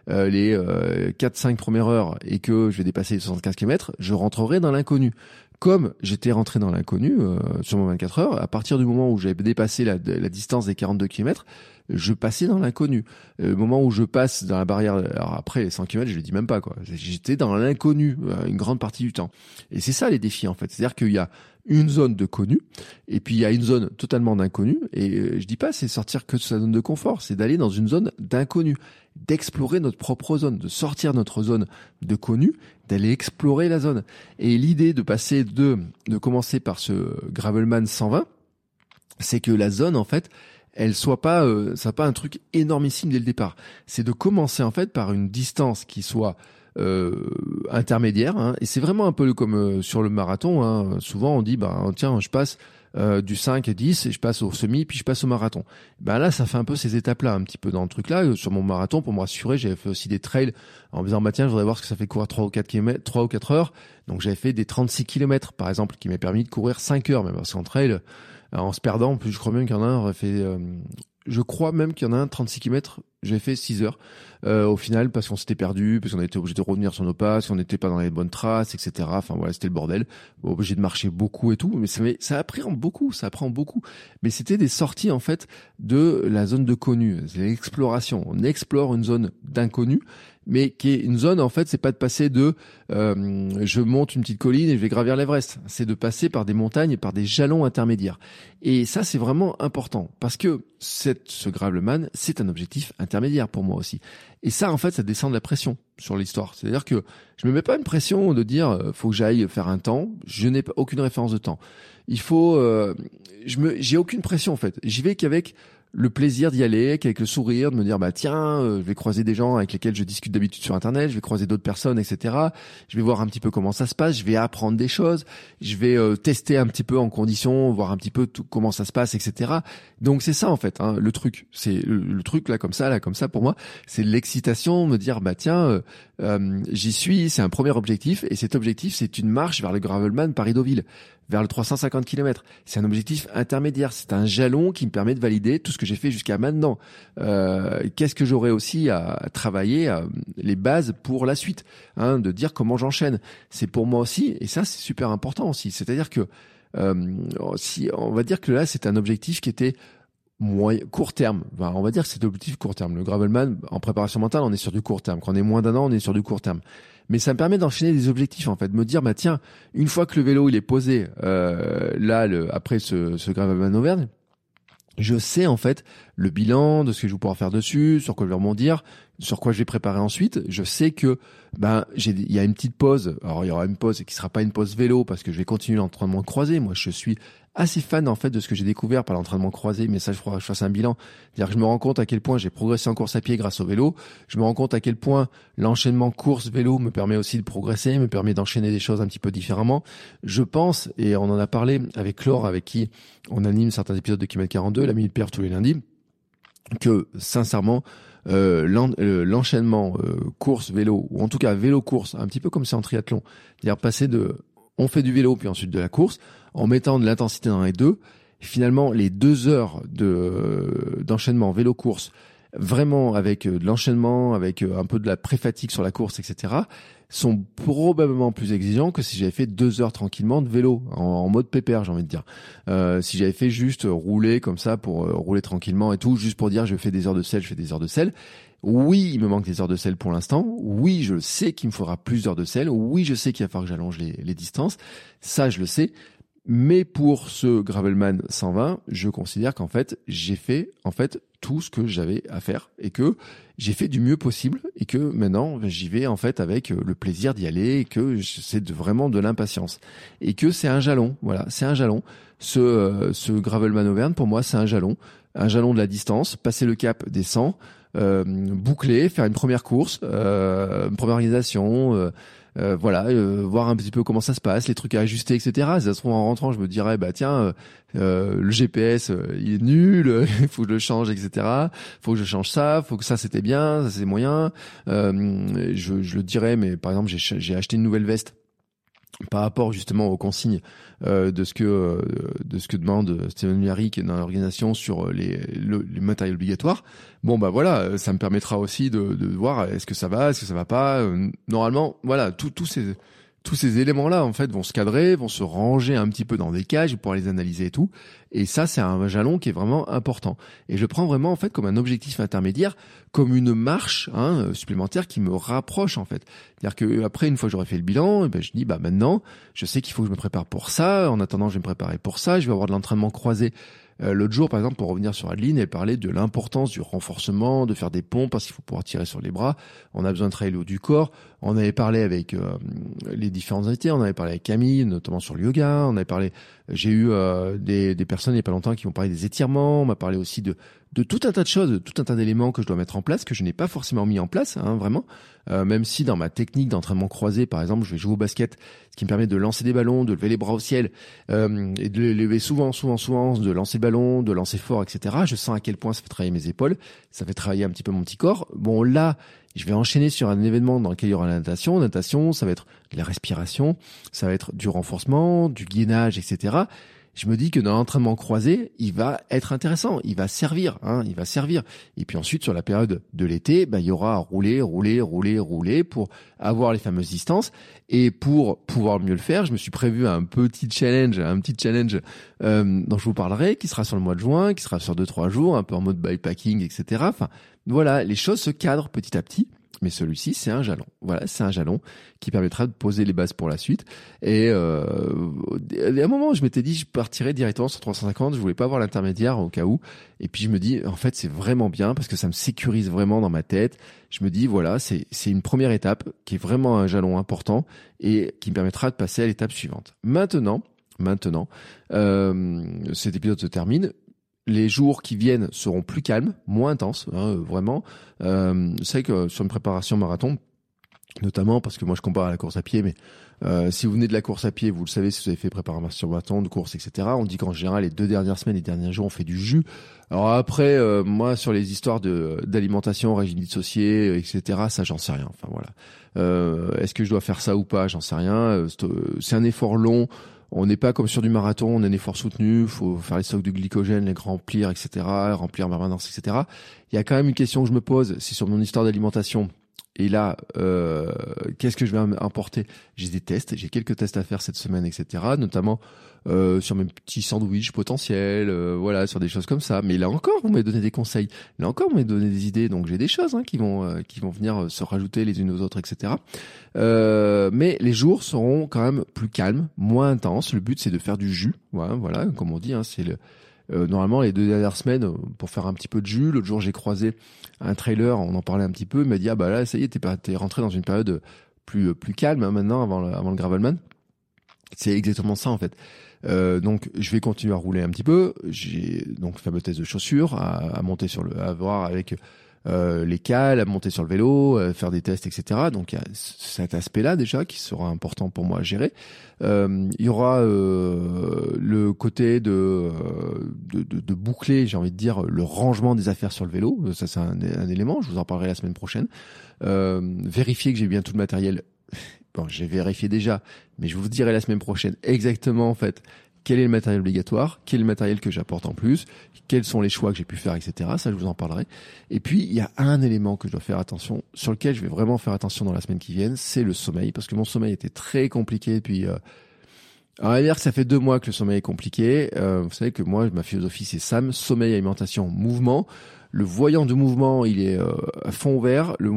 euh, euh les euh, 4-5 premières heures et que je vais dépasser les 75 km, je rentrerai dans l'inconnu. Comme j'étais rentré dans l'inconnu sur mon 24 heures, à partir du moment où j'avais dépassé la, la distance des 42 km, je passais dans l'inconnu. Le euh, moment où je passe dans la barrière, alors après les 100 km, je le dis même pas quoi. J'étais dans l'inconnu euh, une grande partie du temps. Et c'est ça les défis en fait. C'est-à-dire qu'il y a une zone de connu et puis il y a une zone totalement d'inconnu. Et euh, je dis pas c'est sortir que de sa zone de confort, c'est d'aller dans une zone d'inconnu, d'explorer notre propre zone, de sortir notre zone de connu, d'aller explorer la zone. Et l'idée de passer de de commencer par ce Gravelman 120, c'est que la zone en fait elle soit pas euh, ça pas un truc énormissime dès le départ. C'est de commencer en fait par une distance qui soit intermédiaire hein, et c'est vraiment un peu comme euh, sur le marathon hein. souvent on dit bah tiens je passe euh, du 5 et 10 et je passe au semi puis je passe au marathon. Ben là ça fait un peu ces étapes là un petit peu dans le truc là sur mon marathon pour me rassurer, j'avais fait aussi des trails en me disant bah tiens, je voudrais voir ce que ça fait courir 3 ou 4 km, 3 ou 4 heures. Donc j'avais fait des 36 km par exemple qui m'a permis de courir 5 heures même parce qu'en trail en se perdant, plus je crois même qu'il y en a un aurait fait euh, je crois même qu'il y en a un 36 km, j'ai fait 6 heures euh, au final parce qu'on s'était perdu, parce qu'on était obligé de revenir sur nos pas, parce qu'on n'était pas dans les bonnes traces, etc. Enfin voilà, c'était le bordel. Obligé de marcher beaucoup et tout, mais ça, ça apprend beaucoup, ça apprend beaucoup. Mais c'était des sorties en fait de la zone de connu, c'est l'exploration. On explore une zone d'inconnu mais qui est une zone en fait c'est pas de passer de euh, je monte une petite colline et je vais gravir l'Everest. C'est de passer par des montagnes et par des jalons intermédiaires. Et ça c'est vraiment important parce que cette, ce Gravelman c'est un objectif intermédiaire pour moi aussi. Et ça en fait ça descend de la pression sur l'histoire. C'est à dire que je me mets pas une pression de dire euh, faut que j'aille faire un temps. Je n'ai aucune référence de temps. Il faut euh, je me j'ai aucune pression en fait. J'y vais qu'avec le plaisir d'y aller avec le sourire, de me dire bah tiens, euh, je vais croiser des gens avec lesquels je discute d'habitude sur internet, je vais croiser d'autres personnes, etc. Je vais voir un petit peu comment ça se passe, je vais apprendre des choses, je vais euh, tester un petit peu en condition, voir un petit peu tout, comment ça se passe, etc. Donc c'est ça en fait, hein, le truc, c'est le, truc là comme ça, là comme ça pour moi, c'est l'excitation, me dire bah tiens, euh, j'y suis, c'est un premier objectif et cet objectif c'est une marche vers le Gravelman Paris-Deauville vers le 350 km. C'est un objectif intermédiaire, c'est un jalon qui me permet de valider tout ce que j'ai fait jusqu'à maintenant. Euh, Qu'est-ce que j'aurais aussi à travailler à, les bases pour la suite, hein, de dire comment j'enchaîne. C'est pour moi aussi, et ça c'est super important aussi. C'est-à-dire que euh, si on va dire que là c'est un objectif qui était moyen, court terme. on va dire que c'est l'objectif court terme. Le gravelman en préparation mentale, on est sur du court terme. Quand on est moins d'un an, on est sur du court terme mais ça me permet d'enchaîner des objectifs en fait, de me dire bah tiens, une fois que le vélo il est posé euh, là le, après ce, ce Gravelman Auvergne, je sais en fait le bilan de ce que je vais pouvoir faire dessus, sur quoi je vais rebondir, sur quoi je vais préparer ensuite. Je sais que ben il y a une petite pause. Alors il y aura une pause qui sera pas une pause vélo parce que je vais continuer l'entraînement croisé. Moi je suis assez fan en fait de ce que j'ai découvert par l'entraînement croisé, mais ça je crois que je fasse un bilan. C'est-à-dire que je me rends compte à quel point j'ai progressé en course à pied grâce au vélo. Je me rends compte à quel point l'enchaînement course-vélo me permet aussi de progresser, me permet d'enchaîner des choses un petit peu différemment. Je pense, et on en a parlé avec Laure, avec qui on anime certains épisodes de Kilomètre 42, la minute perf tous les lundis, que sincèrement, euh, euh, l'enchaînement euh, course vélo ou en tout cas vélo course un petit peu comme c'est en triathlon c'est-à-dire passer de on fait du vélo puis ensuite de la course en mettant de l'intensité dans les deux. Finalement, les deux heures de d'enchaînement vélo-course vraiment avec de l'enchaînement, avec un peu de la pré-fatigue sur la course, etc., sont probablement plus exigeants que si j'avais fait deux heures tranquillement de vélo en, mode pépère, j'ai envie de dire. Euh, si j'avais fait juste rouler comme ça pour euh, rouler tranquillement et tout, juste pour dire je fais des heures de sel, je fais des heures de sel. Oui, il me manque des heures de sel pour l'instant. Oui, je sais qu'il me faudra plus d'heures de sel. Oui, je sais qu'il va falloir que j'allonge les, les distances. Ça, je le sais. Mais pour ce Gravelman 120, je considère qu'en fait, j'ai fait en fait tout ce que j'avais à faire et que j'ai fait du mieux possible et que maintenant j'y vais en fait avec le plaisir d'y aller et que c'est vraiment de l'impatience et que c'est un jalon. Voilà, c'est un jalon. Ce, euh, ce Gravelman Auvergne pour moi c'est un jalon, un jalon de la distance, passer le cap des 100, euh, boucler, faire une première course, euh, une première organisation. Euh, euh, voilà, euh, voir un petit peu comment ça se passe, les trucs à ajuster, etc. Si ça se trouve en rentrant, je me dirais bah tiens, euh, le GPS il est nul, il faut que je le change, etc. Faut que je change ça, faut que ça c'était bien, ça c'est moyen. je, je le dirais, mais par exemple j'ai acheté une nouvelle veste par rapport justement aux consignes euh, de ce que euh, de ce que demande Steven Miarik dans l'organisation sur les, les matériels obligatoires. Bon bah voilà, ça me permettra aussi de, de voir est-ce que ça va, est-ce que ça va pas. Euh, normalement, voilà, tous ces tous ces éléments-là, en fait, vont se cadrer, vont se ranger un petit peu dans des cages pour les analyser et tout. Et ça, c'est un jalon qui est vraiment important. Et je prends vraiment, en fait, comme un objectif intermédiaire, comme une marche hein, supplémentaire qui me rapproche, en fait. C'est-à-dire que après, une fois que j'aurai fait le bilan, eh ben, je dis, bah maintenant, je sais qu'il faut que je me prépare pour ça. En attendant, je vais me préparer pour ça. Je vais avoir de l'entraînement croisé euh, l'autre jour, par exemple, pour revenir sur Adeline, elle parlait de l'importance du renforcement, de faire des pompes parce qu'il faut pouvoir tirer sur les bras. On a besoin de travailler le haut du corps. On avait parlé avec euh, les différents invités. On avait parlé avec Camille, notamment sur le yoga. On avait parlé. J'ai eu euh, des, des personnes il n'y a pas longtemps qui m'ont parlé des étirements. On m'a parlé aussi de de tout un tas de choses, de tout un tas d'éléments que je dois mettre en place que je n'ai pas forcément mis en place, hein, vraiment. Euh, même si dans ma technique d'entraînement croisé, par exemple, je vais jouer au basket, ce qui me permet de lancer des ballons, de lever les bras au ciel euh, et de les lever souvent, souvent, souvent, de lancer le ballon, de lancer fort, etc. Je sens à quel point ça fait travailler mes épaules, ça fait travailler un petit peu mon petit corps. Bon là, je vais enchaîner sur un événement dans lequel il y aura la natation. natation, ça va être la respiration, ça va être du renforcement, du gainage, etc je me dis que dans l'entraînement croisé, il va être intéressant, il va servir, hein, il va servir. Et puis ensuite, sur la période de l'été, bah, il y aura à rouler, rouler, rouler, rouler pour avoir les fameuses distances. Et pour pouvoir mieux le faire, je me suis prévu un petit challenge, un petit challenge euh, dont je vous parlerai, qui sera sur le mois de juin, qui sera sur deux trois jours, un peu en mode bikepacking, etc. Enfin, voilà, les choses se cadrent petit à petit mais celui-ci c'est un jalon. Voilà, c'est un jalon qui permettra de poser les bases pour la suite. Et euh, à un moment, je m'étais dit, je partirais directement sur 350. Je voulais pas avoir l'intermédiaire au cas où. Et puis je me dis, en fait, c'est vraiment bien parce que ça me sécurise vraiment dans ma tête. Je me dis, voilà, c'est une première étape qui est vraiment un jalon important et qui me permettra de passer à l'étape suivante. Maintenant. Maintenant, euh, cet épisode se termine les jours qui viennent seront plus calmes, moins intenses, hein, vraiment. Euh, c'est que sur une préparation marathon, notamment parce que moi je compare à la course à pied, mais euh, si vous venez de la course à pied, vous le savez si vous avez fait préparation marathon, de course, etc. On dit qu'en général les deux dernières semaines, les derniers jours, on fait du jus. Alors après, euh, moi sur les histoires de d'alimentation, régime dissocié, etc. Ça, j'en sais rien. Enfin voilà. Euh, Est-ce que je dois faire ça ou pas? J'en sais rien. Euh, c'est un effort long. On n'est pas comme sur du marathon, on a un effort soutenu, faut faire les stocks de glycogène, les remplir, etc., remplir ma maintenance, etc. Il y a quand même une question que je me pose, c'est sur mon histoire d'alimentation. Et là, euh, qu'est-ce que je vais importer? J'ai des tests, j'ai quelques tests à faire cette semaine, etc. Notamment euh, sur mes petits sandwichs potentiels, euh, voilà, sur des choses comme ça. Mais là encore, vous m'avez donné des conseils. Là encore, vous m'avez donné des idées. Donc j'ai des choses hein, qui vont euh, qui vont venir se rajouter les unes aux autres, etc. mais les jours seront quand même plus calmes, moins intenses. Le but c'est de faire du jus. Voilà, voilà comme on dit, hein, c'est le normalement, les deux dernières semaines, pour faire un petit peu de jus, l'autre jour j'ai croisé un trailer, on en parlait un petit peu, il m'a dit ah bah là ça y est, t'es, t'es rentré dans une période plus plus calme hein, maintenant avant le, avant le gravelman. C'est exactement ça en fait. Euh, donc je vais continuer à rouler un petit peu. J'ai donc fameux test de chaussures à, à, monter sur le, à voir avec euh, les cales, à monter sur le vélo, euh, faire des tests, etc. Donc il y a cet aspect-là déjà qui sera important pour moi à gérer. Euh, il y aura euh, le côté de, de, de, de boucler, j'ai envie de dire, le rangement des affaires sur le vélo. Ça c'est un, un, élément. Je vous en parlerai la semaine prochaine. vérifier que j'ai bien tout le matériel Bon, j'ai vérifié déjà, mais je vous dirai la semaine prochaine exactement en fait quel est le matériel obligatoire, quel est le matériel que j'apporte en plus, quels sont les choix que j'ai pu faire, etc. Ça, je vous en parlerai. Et puis, il y a un élément que je dois faire attention, sur lequel je vais vraiment faire attention dans la semaine qui vient, c'est le sommeil, parce que mon sommeil était très compliqué depuis... Euh, on va dire que ça fait deux mois que le sommeil est compliqué. Euh, vous savez que moi, ma philosophie, c'est SAM, sommeil, alimentation, mouvement. Le voyant de mouvement, il est euh, à fond vert. Le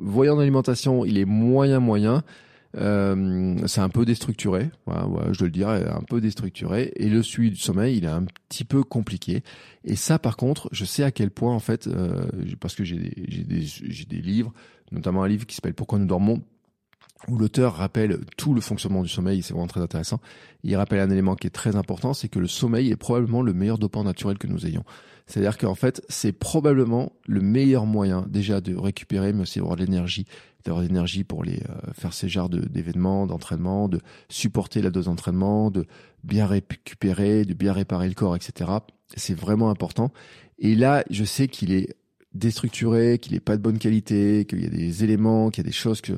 voyant d'alimentation, il est moyen moyen. Euh, c'est un peu déstructuré, je dois le dire, un peu déstructuré. Et le suivi du sommeil, il est un petit peu compliqué. Et ça, par contre, je sais à quel point, en fait, euh, parce que j'ai des, des, des livres, notamment un livre qui s'appelle Pourquoi nous dormons, où l'auteur rappelle tout le fonctionnement du sommeil, c'est vraiment très intéressant. Il rappelle un élément qui est très important, c'est que le sommeil est probablement le meilleur dopant naturel que nous ayons. C'est-à-dire qu'en fait, c'est probablement le meilleur moyen déjà de récupérer, mais aussi d'avoir de l'énergie, d'avoir de l'énergie pour les euh, faire ces genres d'événements, d'entraînement, de supporter la dose d'entraînement, de bien récupérer, de bien réparer le corps, etc. C'est vraiment important. Et là, je sais qu'il est déstructuré, qu'il n'est pas de bonne qualité, qu'il y a des éléments, qu'il y a des choses que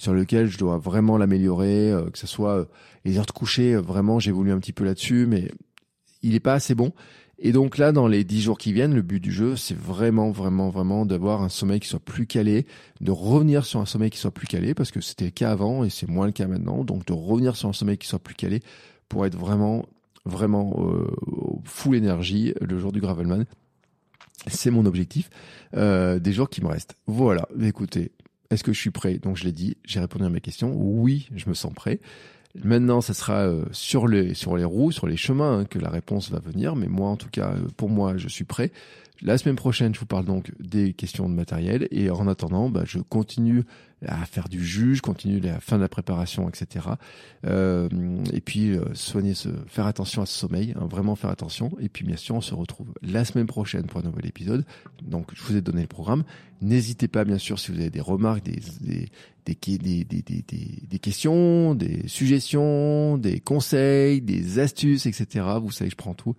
sur lesquelles je dois vraiment l'améliorer, euh, que ce soit euh, les heures de coucher, vraiment j'évolue un petit peu là-dessus, mais il n'est pas assez bon. Et donc là, dans les dix jours qui viennent, le but du jeu, c'est vraiment, vraiment, vraiment d'avoir un sommeil qui soit plus calé, de revenir sur un sommeil qui soit plus calé, parce que c'était le cas avant et c'est moins le cas maintenant. Donc de revenir sur un sommeil qui soit plus calé pour être vraiment, vraiment euh, full énergie le jour du Gravelman. C'est mon objectif euh, des jours qui me restent. Voilà, écoutez, est-ce que je suis prêt? Donc je l'ai dit, j'ai répondu à mes questions. Oui, je me sens prêt. Maintenant, ça sera euh, sur les sur les roues, sur les chemins hein, que la réponse va venir. Mais moi, en tout cas, euh, pour moi, je suis prêt. La semaine prochaine, je vous parle donc des questions de matériel. Et en attendant, bah, je continue à faire du juge, continue la fin de la préparation, etc. Euh, et puis euh, soigner, ce, faire attention à ce sommeil, hein, vraiment faire attention. Et puis bien sûr, on se retrouve la semaine prochaine pour un nouvel épisode. Donc je vous ai donné le programme. N'hésitez pas, bien sûr, si vous avez des remarques, des, des, des, questions, des suggestions, des conseils, des astuces, etc. Vous savez, je prends tout.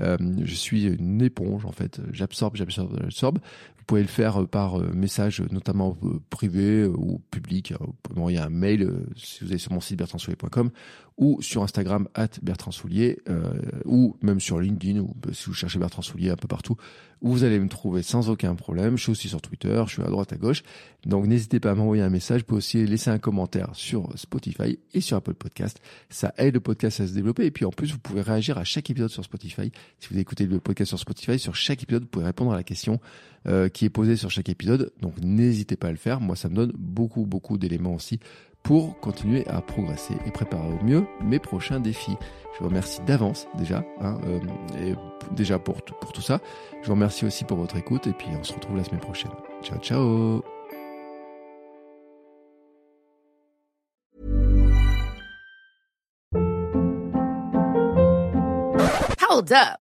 Euh, je suis une éponge, en fait. J'absorbe, j'absorbe, j'absorbe. Vous pouvez le faire par message, notamment privé ou public. Vous pouvez m'envoyer un mail si vous allez sur mon site bertrandsoulier.com ou sur Instagram at Bertrand Soulier euh, ou même sur LinkedIn ou si vous cherchez Bertrand Soulier un peu partout vous allez me trouver sans aucun problème. Je suis aussi sur Twitter, je suis à droite à gauche. Donc n'hésitez pas à m'envoyer un message. Vous pouvez aussi laisser un commentaire sur Spotify et sur Apple Podcast. Ça aide le podcast à se développer et puis en plus vous pouvez réagir à chaque épisode sur Spotify. Si vous écoutez le podcast sur Spotify, sur chaque épisode vous pouvez répondre à la question euh, qui est posée sur chaque épisode. Donc n'hésitez pas à le faire. Moi ça me donne beaucoup beaucoup d'éléments aussi pour continuer à progresser et préparer au mieux mes prochains défis. Je vous remercie d'avance déjà, hein, euh, déjà pour, tout ça. Je vous remercie aussi pour votre écoute et puis on se retrouve la semaine prochaine. Ciao ciao